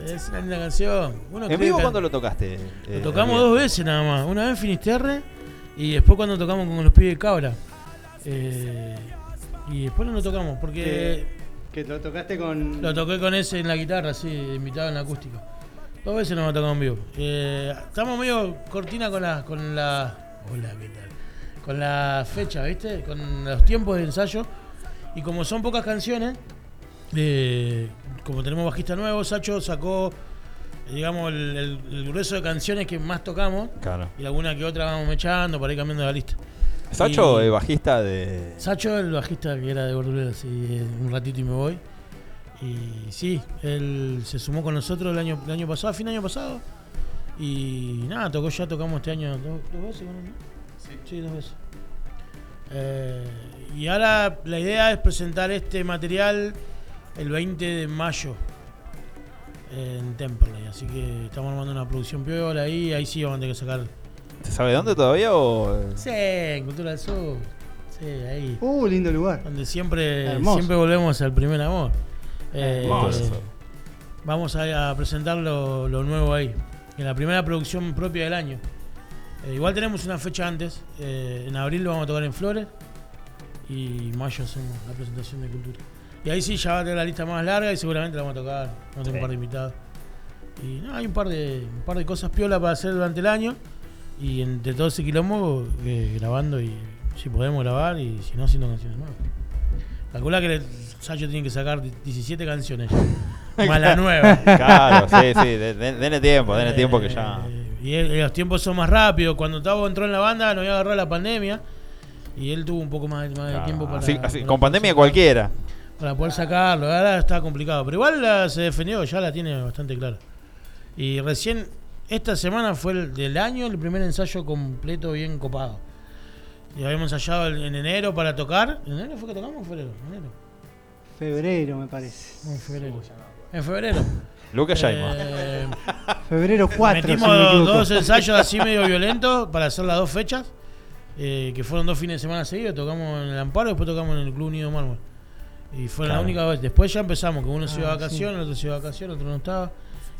Es una linda canción. Uno ¿En vivo cuándo lo tocaste? Lo eh, tocamos dos veces nada más. Una vez en Finisterre y después cuando tocamos con los pibes de Cabra. Eh, y después no lo tocamos porque Que lo tocaste con. lo toqué con ese en la guitarra, así, invitado en la acústica. Dos veces no me ha tocado en vivo. Eh, estamos medio cortina con la, con la. Hola, ¿qué tal? Con la fecha, ¿viste? Con los tiempos de ensayo. Y como son pocas canciones, eh, como tenemos bajista nuevo, Sacho sacó, eh, digamos, el, el- el grueso de canciones que más tocamos. Claro. Y alguna que otra vamos echando para ir cambiando la lista. Sacho Y- es bajista de. Sacho, el bajista que era de Borduleros, sí, un ratito y me voy. Y sí, él se sumó con nosotros el año, el año pasado, fin de año pasado. Y nada, tocó ya, tocamos este año dos, dos veces ¿no? Sí, dos veces. Eh, y ahora la idea es presentar este material el 20 de mayo en Temperley. Así que estamos armando una producción piola ahí, ahí sí vamos a tener que sacar. ¿Se sabe dónde todavía o.? Sí, en Cultura del Sur. Sí, ahí. Uh, lindo lugar. Donde siempre, Hermoso. siempre volvemos al primer amor. Eh, Hermoso. vamos a, a presentar lo, lo nuevo ahí. En la primera producción propia del año. Eh, igual tenemos una fecha antes. eh, en abril lo vamos a tocar en Flores. Y mayo hacemos la presentación de cultura. Y ahí sí ya va a tener la lista más larga y seguramente la vamos a tocar. Vamos a tener un par de invitados. Y no, hay un par de, un par de cosas piola para hacer durante el año. Y entre todo ese quilombo, eh, grabando y si podemos grabar y si no, haciendo canciones nuevas. Calcula que el Sacho tiene que sacar 17 canciones ya. Más la nueva. Claro, sí, sí. de- de- Denle tiempo, denle tiempo que ya. Eh, Y los tiempos son más rápidos. Cuando Tavo entró en la banda, nos había agarrado la pandemia. Y él tuvo un poco más, más de tiempo para. así- así, para con pandemia sacar- cualquiera. Para poder sacarlo. Ahora está complicado. Pero igual la- se defendió, ya la tiene bastante clara. Y recién, esta semana fue el del año el primer ensayo completo bien copado. Y habíamos ensayado en en enero para tocar. ¿En enero fue que tocamos o en febrero? Enero. Febrero, me parece. En febrero. En febrero. Lucas. Eh, Febrero 4. Metimos si me dos ensayos así medio violentos para hacer las dos fechas, eh, que fueron dos fines de semana seguidos. Tocamos en el Amparo y después tocamos en el Club Unido Mármol. Y fue la única vez. Después ya empezamos, que uno se iba de Ah, vacaciones, el otro se iba de vacaciones, el otro no estaba.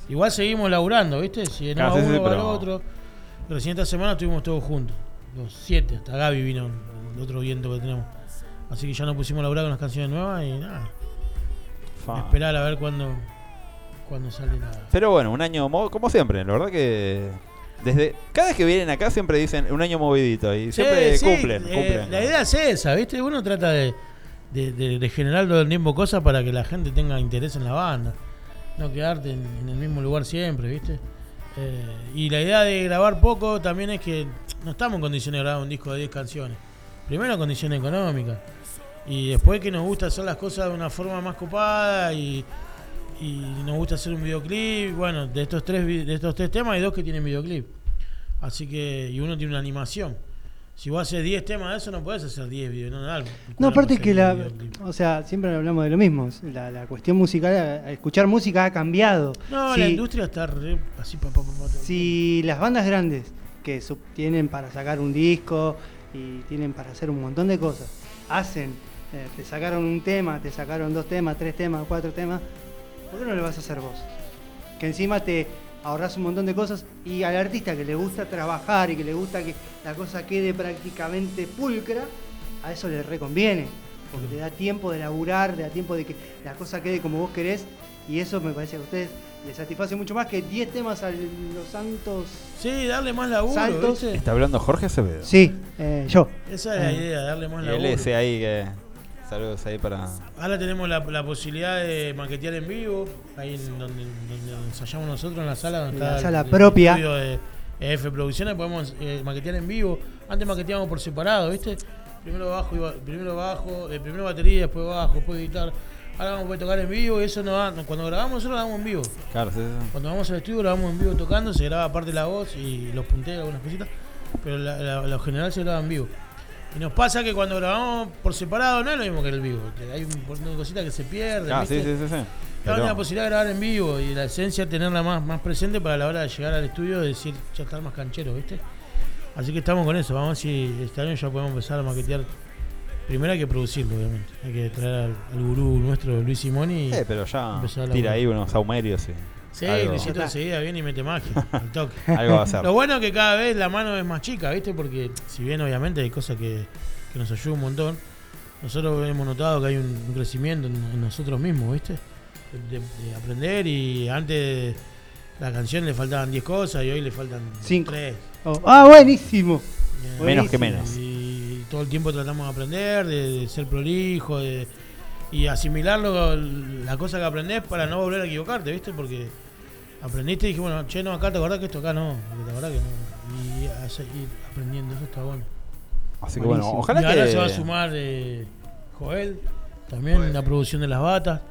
Igual seguimos laburando, ¿viste? Si no sí, sí, uno, va el pero- otro. Pero recién esta semana estuvimos todos juntos. Los siete, hasta Gaby vino, el otro viento que tenemos. Así que ya nos pusimos a laburar con las canciones nuevas y nada. Fa. Esperar a ver cuándo, cuándo sale la. Pero bueno, un año mo- como siempre, la verdad que desde cada vez que vienen acá siempre dicen un año movidito y siempre Sí, sí, cumplen, eh, cumplen. La idea es esa, ¿viste? Uno trata de, de, de- de generar todo el tiempo cosas para que la gente tenga interés en la banda. No quedarte en, en el mismo lugar siempre, ¿viste? Eh, y la idea de grabar poco también es que no estamos en condiciones de grabar un disco de 10 canciones. Primero, condiciones económicas. Y después que nos gusta hacer las cosas de una forma más copada y, y nos gusta hacer un videoclip. Bueno, de estos tres de estos tres temas hay dos que tienen videoclip. Así que, y uno tiene una animación. Si vos haces 10 temas de eso, no podés hacer 10 videos, no, algo. No, aparte podés que la, videoclip. o sea, siempre hablamos de lo mismo. La, la cuestión musical, escuchar música ha cambiado. No, Si- la industria está re- así, pa, pa, pa, pa, Si las bandas grandes que sub- tienen para sacar un disco y tienen para hacer un montón de cosas, hacen, eh, te sacaron un tema, te sacaron dos temas, tres temas, cuatro temas, ¿por qué no lo vas a hacer vos? Que encima te ahorras un montón de cosas y al artista que le gusta trabajar y que le gusta que la cosa quede prácticamente pulcra, a eso le reconviene, porque te da tiempo de laburar, te da tiempo de que la cosa quede como vos querés y eso me parece que a ustedes les satisface mucho más que 10 temas a los santos. Sí, darle más laburo. Está hablando Jorge Acevedo. Sí, eh, yo. Esa es la Eh, idea, darle más Y laburo. él ese ahí que. Saludos ahí para. Ahora tenemos la, la posibilidad de maquetear en vivo, ahí en donde, donde ensayamos nosotros en la sala. Donde En está la el- sala el propia. estudio de EF Producciones, podemos eh, maquetear en vivo. Antes maqueteábamos por separado, ¿viste? Primero bajo, iba- primero bajo, eh, primero batería, después bajo, después guitarra. Ahora vamos a poder tocar en vivo y eso no va. Cuando grabamos nosotros grabamos en vivo. Claro, sí, sí. Cuando vamos al estudio grabamos en vivo tocando, se graba aparte la voz y los punteos, algunas cositas, pero la- la- lo general se graba en vivo. Y nos pasa que cuando grabamos por separado no es lo mismo que el vivo, que hay un montón de cositas que se pierden. Ah, sí, ¿viste? sí, sí, sí. Pero- una posibilidad de grabar en vivo y la esencia tenerla más, más presente para la hora de llegar al estudio y decir, ya estar más canchero, ¿viste? Así que estamos con eso, vamos a ver si este año ya podemos empezar a maquetear Primero hay que producirlo, obviamente. Hay que traer al, al gurú nuestro, Luis Simoni. y Eh, pero ya tira ahí unos saumerios y. Sí, algo. Luisito enseguida viene y mete magia, al toque. Algo va a hacer. Lo bueno es que cada vez la mano es más chica, ¿viste? Porque si bien obviamente hay cosas que, que nos ayudan un montón, nosotros hemos notado que hay un, un crecimiento en, en nosotros mismos, ¿viste? De, de aprender y antes la canción le faltaban 10 cosas y hoy le faltan Cinco. 3. Oh, ah, buenísimo. Menos que menos. Y todo el tiempo tratamos de aprender, de, de ser prolijo, de, y asimilarlo, la cosa que aprendés para no volver a equivocarte, ¿viste? Porque aprendiste y dije, bueno, che, no, acá te acordás que esto acá no, porque te acordás que no. Y a seguir aprendiendo, eso está bueno. Así que bueno, ojalá y ahora que. se va a sumar eh, Joel, también la producción de las batas.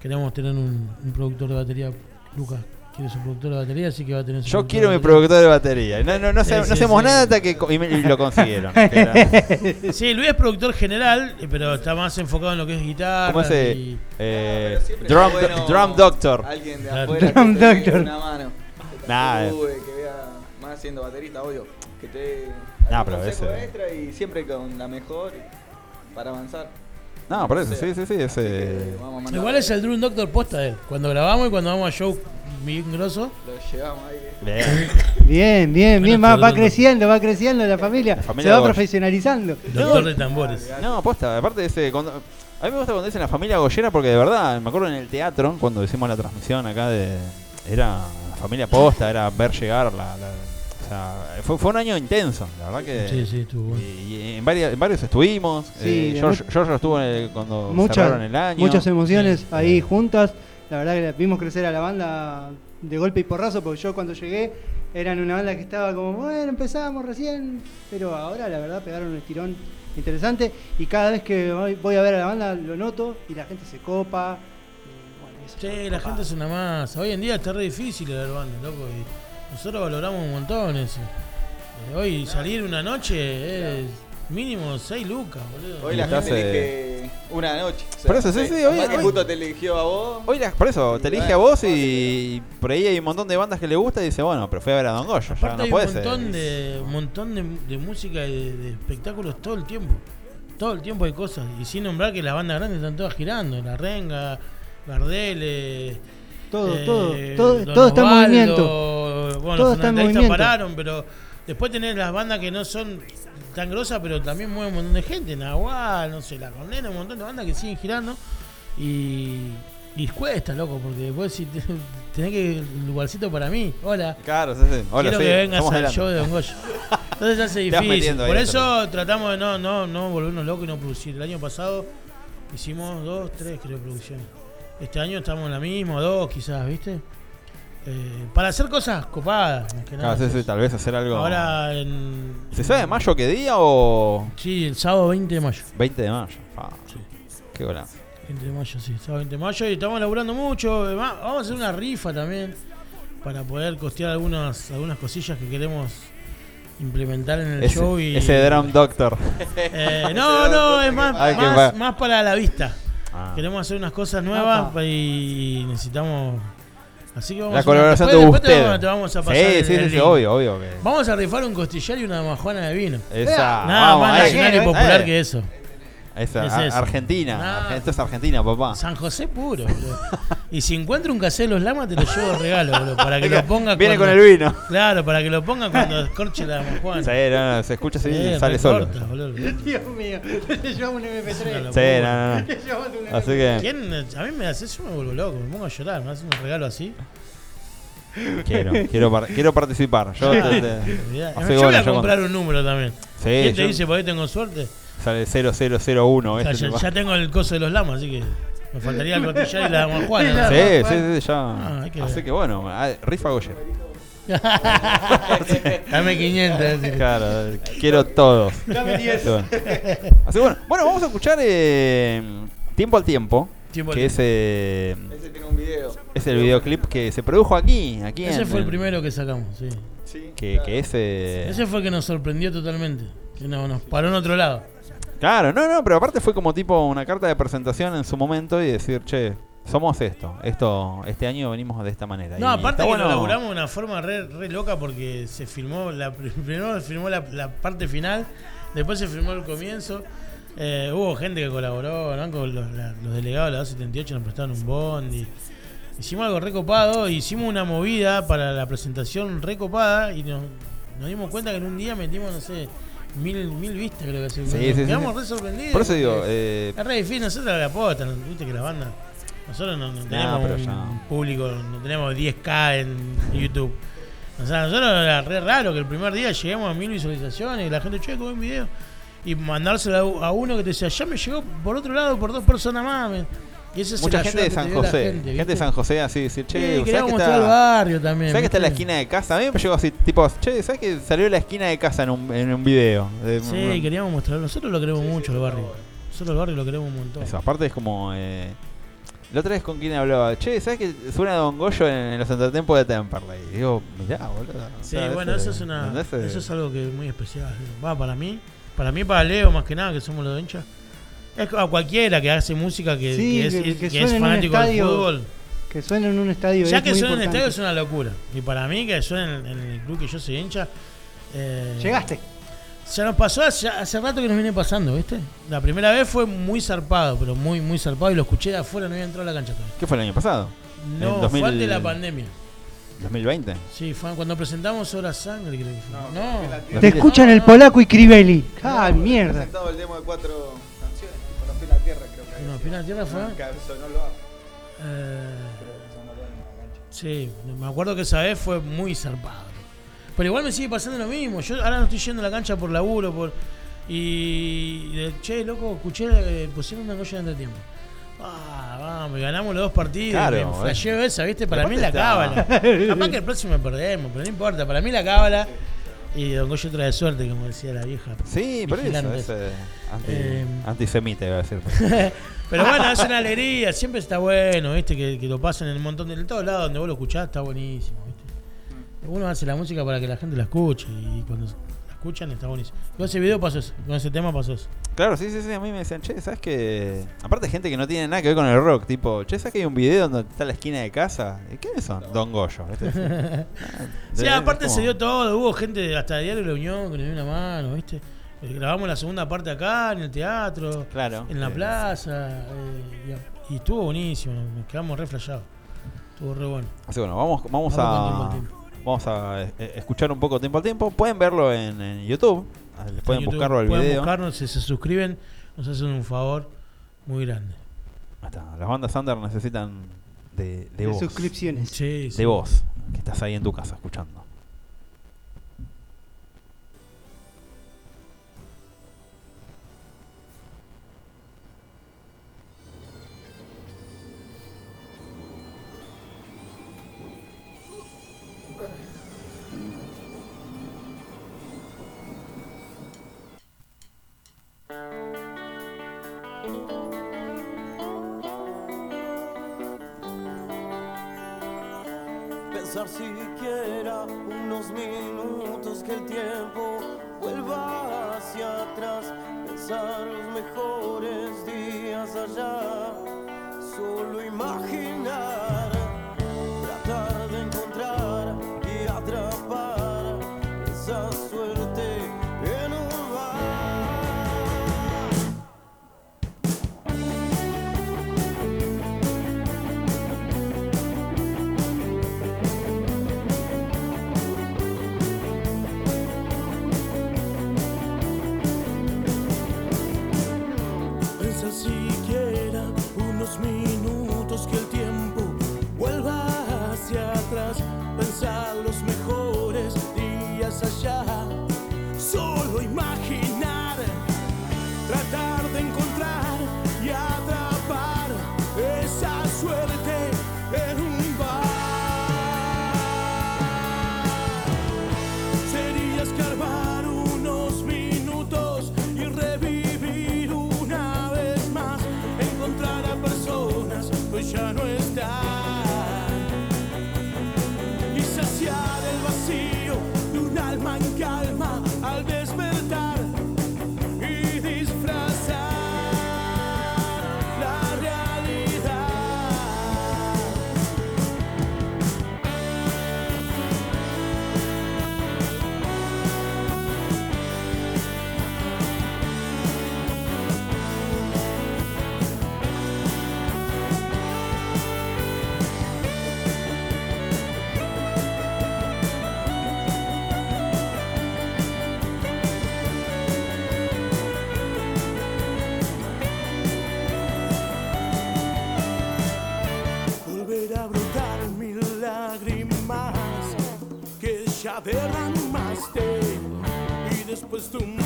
Queremos tener un, un productor de batería, Lucas. Quiere su productor de batería, así que va a tener su Yo quiero mi productor de batería. No, no, no, Sí, no hacemos sí. nada hasta que. co- Y, me- y lo consiguieron. Que era- Sí, Luis es productor general, eh, pero está más enfocado en lo que es guitarra. ¿Cómo se.? y- Eh, Pero siempre drum, está bueno drum Doctor. Alguien de Claro. afuera Drum que te dé Doctor. una mano. Que te Nah, ayude, que vea más siendo baterista, obvio. Que te dé Nah, algún pero consejo ese- extra y siempre con la mejor para avanzar. No, por eso, sí, sí, sí. Ese. Vamos a mandar Igual es el Drum Doctor posta de él. Cuando grabamos y cuando vamos a show bien grosso. Lo llevamos ahí. Bien. Bien, bien, bien. Va, va creciendo, va creciendo la familia. familia se va Goya. profesionalizando. Doctor de tambores. No, posta, aparte de ese. cuando- a mí me gusta cuando dicen la familia Goyera porque de verdad, me acuerdo en el teatro, cuando hicimos la transmisión acá de. Era la familia posta, era ver llegar la. la- o sea, fue, fue un año intenso, la verdad que. Sí, sí, estuvo. Y, y en, varias, en varios estuvimos. Sí, eh, George, George estuvo en el- cuando Muchas, cerraron el año. muchas emociones Sí. ahí juntas. La verdad que vimos crecer a la banda de golpe y porrazo, porque yo cuando llegué eran una banda que estaba como, bueno, empezamos recién, pero ahora la verdad pegaron un estirón interesante y cada vez que voy, a ver a la banda lo noto y la gente se copa. y, bueno, eso Sí, está la gente es una masa. Hoy en día está re difícil ver bandas, loco. Y nosotros valoramos un montón eso. Eh, hoy salir una noche es mínimo 6 lucas, boludo. Hoy la gente eh, elige una noche. O sea, Por eso, sí, sí, hoy- hoy- justo te eligió a vos. Hoy la- por eso, te elige bueno, a vos y por ahí hay un montón de bandas que le gusta y dice, bueno, pero fui a ver a Don Goyo, ya Aparte no hay puede un ser. montón, de, un montón de, de música y de, de espectáculos todo el tiempo. Todo el tiempo hay cosas. Y sin nombrar que las bandas grandes están todas girando. La Renga, Gardel, eh, Todo, eh, todo, todo, Don todo está en movimiento. Bueno, Todo los está en movimiento. pararon, pero después tenés las bandas que no son tan grosas, pero también mueven un montón de gente. Nahual, no sé, La Condena, un montón de bandas que siguen girando. Y, y cuesta, loco, porque después si te- tenés que un lugarcito para mí. Hola. Claro, sí, sí. Hola, Quiero sí, que vengas al show de Don Goyo. Entonces se hace Te vas difícil. Por eso tratamos de no, no, no volvernos locos y no producir. El año pasado hicimos dos, tres, creo, producciones. Este año estamos en la misma, dos quizás, ¿viste? Eh, para hacer cosas copadas, más que nada. Claro, sí, sí, tal vez hacer algo. Ahora en. ¿Se sabe mayo qué día o Sí, el sábado 20 de mayo. 20 de mayo? Ah, Sí. Qué golazo. 20 de mayo, sí, sábado 20 de mayo y estamos laburando mucho. Además, Vamos a hacer una rifa también para poder costear algunas, algunas cosillas que queremos implementar en el Ese, show. Y, ese Drum Doctor. Eh, no, no, es más, Ay, más, para la vista. Ah. Queremos hacer unas cosas nuevas y necesitamos. Así que vamos La colaboración después- de usted. te vamos a pasar sí, el- sí, el sí, obvio, obvio. Que... Vamos a rifar un costillar y una majuana de vino. Esa, Nada vamos, más ahí. nacional y popular eh. que eso. Esa, Es a-. Argentina. Esto es Argentina, papá. San José puro, boludo. Y si encuentro un casero de los lamas, te lo llevo de regalo, boludo. Para que lo ponga Viene cuando- con el vino. Claro, para que lo ponga cuando escorche la majuana. Sí, no, no, se escucha así y Eh, sale solo. boludo. Dios mío, le llevamos un MP3. Sí, no, no, no. Le llevamos un Así que ¿Quién? A mí me hace eso, me vuelvo loco. Me pongo a llorar, me hace un regalo así. quiero, quiero, par- quiero participar. Yo te, te- Olvidá. hace Yo voy a comprar con- un número también. Sí, ¿Quién te yo- dice por ahí tengo suerte? Sale 0001. O sea, este ya, ya tengo el coso de los lamas, así que me faltaría el costillar y la. ¿no? Sí, sí, sí, ya. Ah, que Así ver. que bueno, rifa Goyer. Dame 500. decir. Claro, quiero todos. Dame 10. Bueno. Así que bueno, bueno, vamos a escuchar eh, Tiempo al Tiempo. Tiempo al que es, eh, Ese tiene un video. es el videoclip que se produjo aquí. aquí Ese en- fue el primero que sacamos, sí. Sí. Que, que es. eh, Ese fue el que nos sorprendió totalmente. Que no, nos paró en otro lado. Claro, no, no, pero aparte fue como tipo una carta de presentación en su momento y decir, che, somos esto. Esto, este año venimos de esta manera. No, Y aparte que bueno- lo laburamos de una forma re, re loca porque se filmó la, primero se filmó la, la parte final, después se filmó el comienzo Eh, hubo gente que colaboró, ¿no? Con los, la- los delegados de la 278 nos prestaron un bondi. Hicimos algo recopado, hicimos una movida para la presentación recopada y nos, nos dimos cuenta que en un día metimos, no sé, mil, mil vistas creo que se Sí, sí, sí. Quedamos re sorprendidos. Por eso digo, eh, es re difícil, nosotros la aposta, ¿no? viste que la banda. Nosotros no, no tenemos pero un ya. público, no tenemos 10k en YouTube. O sea, nosotros era re raro que el primer día lleguemos a mil visualizaciones y la gente, che, con un video. Y mandárselo a uno que te decía, ya me llegó por otro lado por dos personas más. Men". Y ese es mucha el gente de San José. gente, de San José así decir, che, Sí, ¿sabes queríamos que mostrar está, el barrio también, ¿Sabes que está en la esquina de casa? A mí me llegó así, tipo, che, ¿sabes que salió la esquina de casa en un, en un video? De- Sí, queríamos mostrar. Nosotros lo queremos mucho, el barrio. Nosotros el barrio lo queremos un montón. Eso, aparte es como. Eh, la otra vez con quien hablaba, che, ¿sabes que suena Don Goyo en, los entretiempos de Temperley? Y digo, mirá, boludo. o Sí, sea, bueno, eso es una. Eh, eso es algo que es muy especial. Va para mí, para mí para Leo más que nada que somos los de hinchas. Es a cualquiera que hace música que, Sí, que es, que- que que es suene en un fanático del fútbol. Que suene en un estadio. Ya es que suena en el estadio es una locura. Y para mí que suene en, en el club que yo soy hincha. eh, Llegaste. Ya nos pasó hace, hace rato que nos viene pasando, ¿viste? La primera vez fue muy zarpado, pero muy, muy zarpado y lo escuché de afuera, no había entrado a la cancha todavía. ¿Qué fue el año pasado? No, ¿En 2000 fue antes de la pandemia. ¿2020? Sí, fue cuando presentamos Hora Sangre, creo que fue. No, Te escuchan el polaco y Crivelli. Ah, mierda. presentado el demo de cuatro Tierra fue. Eh, sí, me acuerdo que esa vez fue muy zarpado. Pero igual me sigue pasando lo mismo. Yo ahora no estoy yendo a la cancha por laburo, por. Y. de, che, loco, escuché, eh, pusieron una noche de entretiempo. Ah, vamos, ganamos los dos partidos. Claro, me eh. flasheo esa, ¿viste? Para mí la cábala. Capaz que el próximo perdemos, pero no importa. Para mí la cábala. Y Don Goyo trae suerte, como decía la vieja. Sí, por eso. Es, eh, anti, Eh, antisemita, iba a decir. Pero bueno, es una alegría, siempre está bueno, ¿viste? Que, que lo pasen en el montón de en todos lados donde vos lo escuchás, está buenísimo, ¿viste? Uno hace la música para que la gente la escuche y cuando la escuchan está buenísimo. Con ese video pasó eso, con ese tema pasó eso. Claro, sí, sí, sí. A mí me decían, che, ¿sabes que Aparte, gente que no tiene nada que ver con el rock. Tipo, che, ¿sabes que hay un video donde está la esquina de casa? ¿Y quiénes son? Don Goyo. ¿viste? Sí, De- aparte se dio todo, hubo gente hasta Diario de la Unión que nos dio una mano, ¿viste? Eh, Grabamos la segunda parte acá, en el teatro, Claro. en la Sí. plaza, eh, y, y estuvo buenísimo, nos quedamos re flashados. Estuvo re bueno. Así bueno, vamos, vamos a vamos a eh, escuchar un poco tiempo al tiempo. Pueden verlo en, en YouTube. Ah, Pueden En YouTube buscarlo al pueden video. buscarnos, si se suscriben, nos hacen un favor muy grande. Las bandas under necesitan de, de, De voz. suscripciones. Sí, De voz. Que estás ahí en tu casa escuchando. Que el tiempo vuelva hacia atrás. Pensar los mejores días allá. Solo imaginar. Y después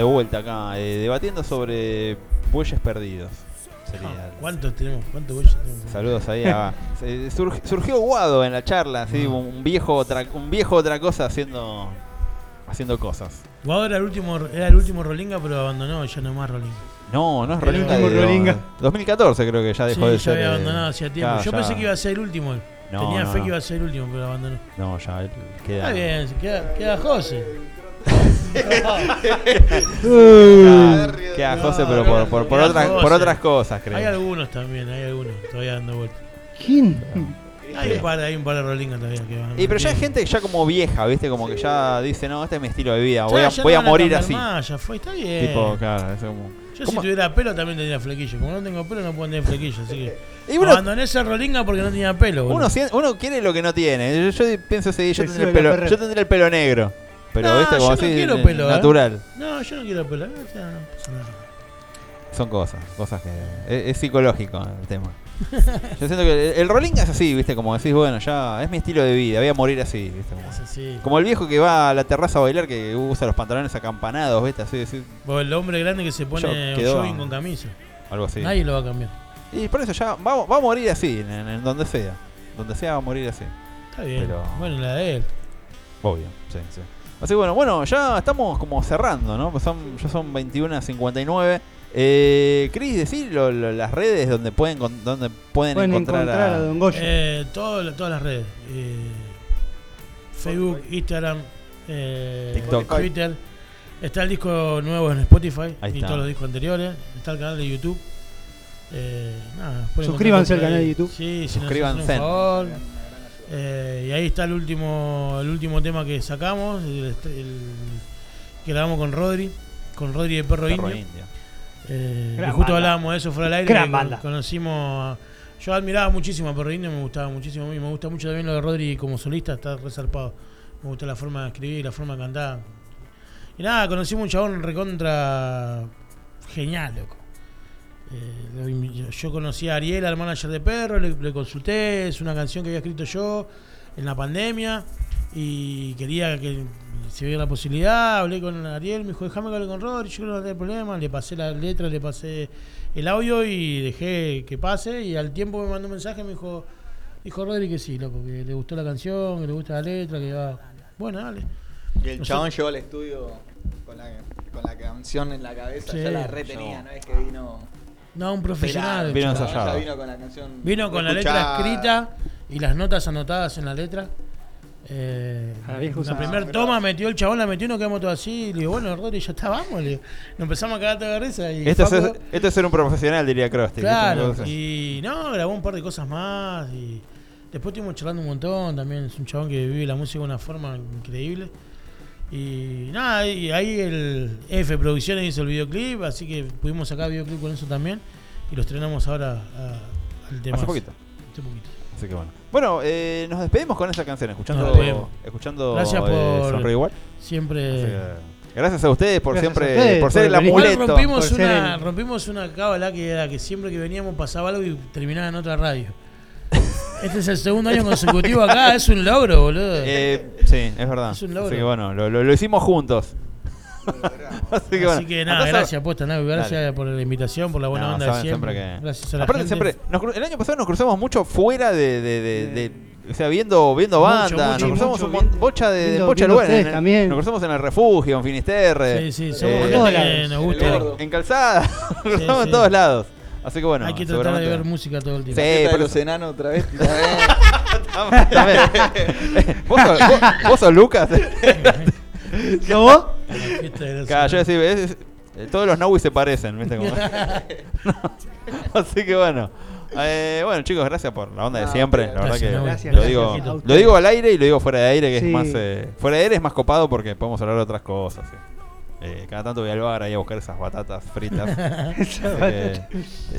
de vuelta acá, eh, debatiendo sobre bueyes perdidos. Sería el- ¿Cuántos tenemos? ¿Cuántos bueyes tenemos? Saludos ahí a. surg- surgió Guado en la charla, así, un viejo otra, un viejo otra cosa haciendo. haciendo cosas. Guado era el último, era el último Rolinga, pero abandonó, ya no es más Rolinga. No, no es El Rolinga. último de- Rolinga. 2014 creo que ya dejó sí, de ya ser. había eh, abandonado hacía tiempo. claro, Yo ya- pensé que iba a ser el último. No, Tenía no, fe no. que iba a ser el último, pero abandonó. No, ya él queda. Está bien, queda, queda José. Queda José, pero por, por, otras, por otras cosas, creo. Hay algunos también, hay algunos todavía dando vueltas. ¿Quién? Hay un par, hay un par de Rolinga todavía que van. Y pero ya hay gente ya como vieja, ¿viste? Como que ya dice, no, este es mi estilo de vida, voy Ya, a, ya voy no a morir así. más, ya fue, está bien. Tipo, claro, es como... Yo ¿Cómo? si tuviera pelo también tendría flequillo. Como no tengo pelo no puedo tener flequillo, así que Y uno- abandoné esa rolinga porque no tenía pelo. boludo. Uno, uno quiere lo que no tiene. Yo, yo pienso ese yo el pelo, yo tendré el pelo negro. Pero, No, ¿viste? Como yo así, no quiero eh, pelo, ¿eh? natural. No, yo no quiero pelo. eh, o sea, no pasa nada. Son cosas, cosas que... Es, es psicológico el tema. Yo siento que el, el Rolinga es así, ¿viste? Como decís, bueno, ya es mi estilo de vida, voy a morir así, ¿viste? Como, así. como el viejo que va a la terraza a bailar que usa los pantalones acampanados, ¿viste? Así, así. O el hombre grande que se pone Yo- quedó- jogging con camisa. Algo así. Nadie lo va a cambiar. Y por eso ya va, va a morir así, en, en donde sea. Donde sea va a morir así. Está bien. Pero- Bueno, la de él. Obvio, sí, sí. Así que bueno, bueno, ya estamos como cerrando, ¿no? Pues son, ya son 21.59. Eh, Cris, decir lo- lo- las redes donde pueden donde pueden, Pueden encontrar, encontrar a Don Goyo. Eh, todo- todas las redes. Eh, Facebook, Instagram, eh, TikTok. Twitter. Está el disco nuevo en Spotify Ahí y está. todos los discos anteriores. Está el canal de YouTube. Eh, nada, Suscríbanse al canal de YouTube. Sí, si Suscríbanse. Eh, y ahí está el último el último tema que sacamos, el, el- que grabamos con Rodri, con Rodri de Perro, Perro Indio. Indio. Eh, justo banda. hablábamos de eso fuera del aire. Gran banda. Conocimos. a- yo admiraba muchísimo a Perro Indio, me gustaba muchísimo. a mí, Me gusta mucho también lo de Rodri como solista, está resarpado. Me gusta la forma de escribir, la forma de cantar. Y nada, conocimos un chabón recontra genial, loco. Eh, yo conocí a Ariel, al manager de Perro, le, le consulté, es una canción que había escrito yo en la pandemia y quería que se viera la posibilidad, hablé con Ariel, me dijo, déjame que hable con Rodri, yo creo que no hay problema, le pasé la letra, le pasé el audio y dejé que pase y al tiempo me mandó un mensaje y me dijo, dijo Rodri que sí, loco, que le gustó la canción, que le gusta la letra, que va, bueno, dale. Y el No sé. chabón llegó al estudio con la, con la canción en la cabeza, Sí. ya la retenía, no es que vino. No, un profesional. Vino ensayado. ya vino con la canción. Vino con la letra escrita y las notas anotadas en la letra. Eh, A la la primera Ah, toma metió el chabón, la metió y nos quedamos todos así. Y le digo, bueno, Rodri, ya está, vamos. Le digo. Nos empezamos a cagar toda de risa. Y Esto es, esto es ser un profesional, diría Krusty. Claro, y no, grabó un par de cosas más y después estuvimos charlando un montón también, es un chabón que vive la música de una forma increíble. Y nada, y ahí el F Producciones hizo el videoclip, así que pudimos sacar videoclip con eso también y lo estrenamos ahora al tema. Hace poquito. Hace poquito. Así que bueno. Bueno, eh, nos despedimos con esa canción, escuchando, escuchando Gracias eh, por Igual. siempre- que, gracias a ustedes por Gracias siempre, ustedes por ser por el amuleto. rompimos por ser una, el- rompimos una cábala que era que siempre que veníamos pasaba algo y terminaba en otra radio. Este es el segundo año consecutivo acá, es un logro, boludo. Eh, sí, es verdad. Es un logro. Así que bueno, lo, lo- lo hicimos juntos. Así que bueno. Así que nada, Entonces- gracias, posta, nada, gracias Dale. por la invitación, por la buena No, onda saben de siempre. que- Gracias a la Aparte, gente. siempre, nos el año pasado nos cruzamos mucho fuera de, de, de- de- o sea, viendo, viendo Mucho, bandas, mucho, nos cruzamos mucho, un mon- bocha de, viendo- bocha de viendo lugares. ustedes En el- también. Nos cruzamos en el refugio, en Finisterre. Sí, sí, somos eh, en, gordo. en calzada, nos cruzamos en sí. todos lados. Así que bueno, Hay que tratar de ver música todo el tiempo. Sí, por los enanos otra vez. ¿Vos, sos, vos, vos sos Lucas? Los Claro, yo decía, es- eh, todos los Naui se parecen, ¿viste? Como- Así que bueno. Eh, bueno, chicos, gracias por la onda de siempre. pero- La verdad que. Gracias, lo, digo, lo digo al aire y lo digo fuera de aire, que Sí. es más. eh, fuera de aire es más copado porque podemos hablar de otras cosas. sí. Eh, cada tanto voy al bar ahí a buscar esas batatas fritas. Que,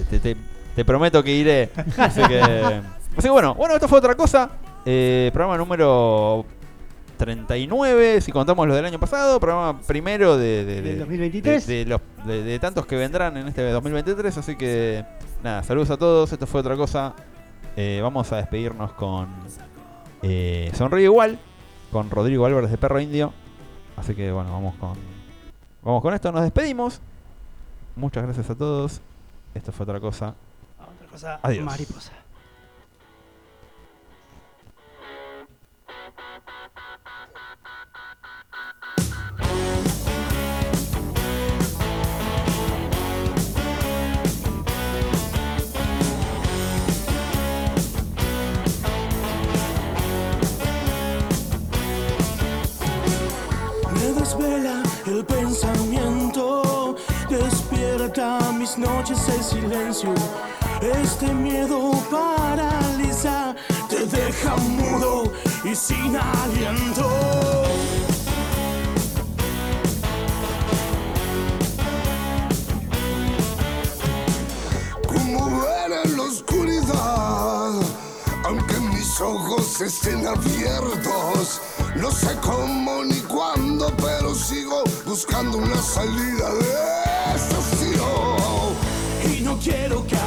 te, te- te prometo que iré. Así que, así que bueno, bueno, esto fue otra cosa. Eh, programa número 39, si contamos los del año pasado. Programa primero de, de, de- Del 2023. de, de los, de- de tantos que vendrán en este 2023. Así que, nada, saludos a todos. Esto fue otra cosa. Eh, vamos a despedirnos con eh, Sonríe Igual, con Rodrigo Álvarez de Perro Indio. Así que, bueno, vamos con, vamos con esto. Nos despedimos. Muchas gracias a todos. Esto fue otra cosa. Otra cosa, Adiós. mariposa. Estén abiertos. No sé cómo ni cuándo, pero sigo buscando una salida de estación. Y no quiero caer,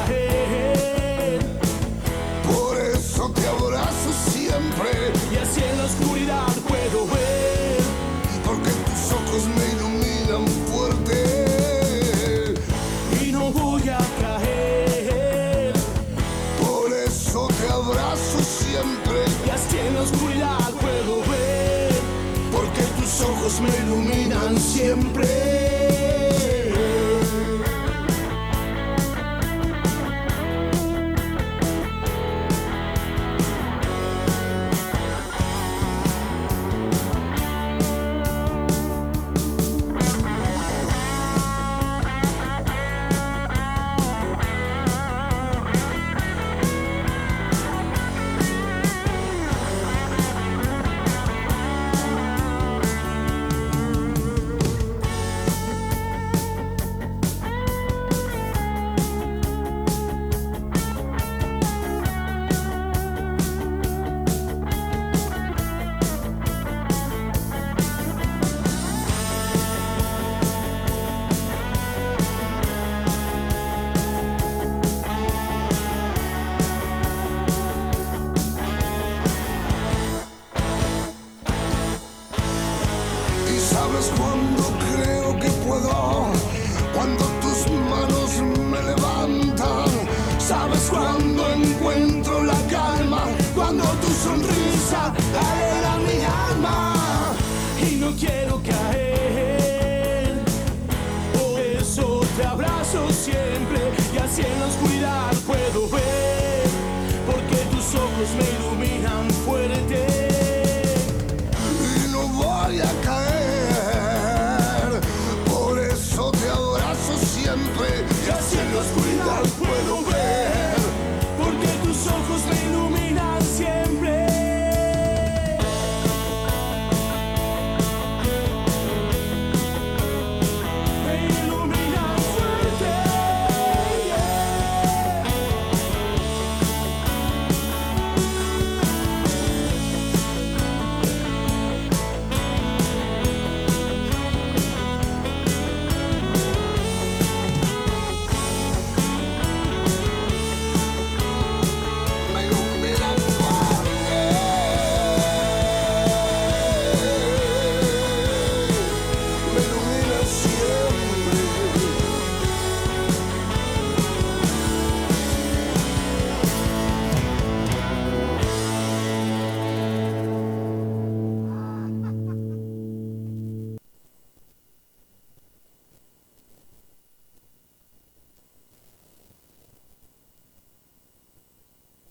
siempre.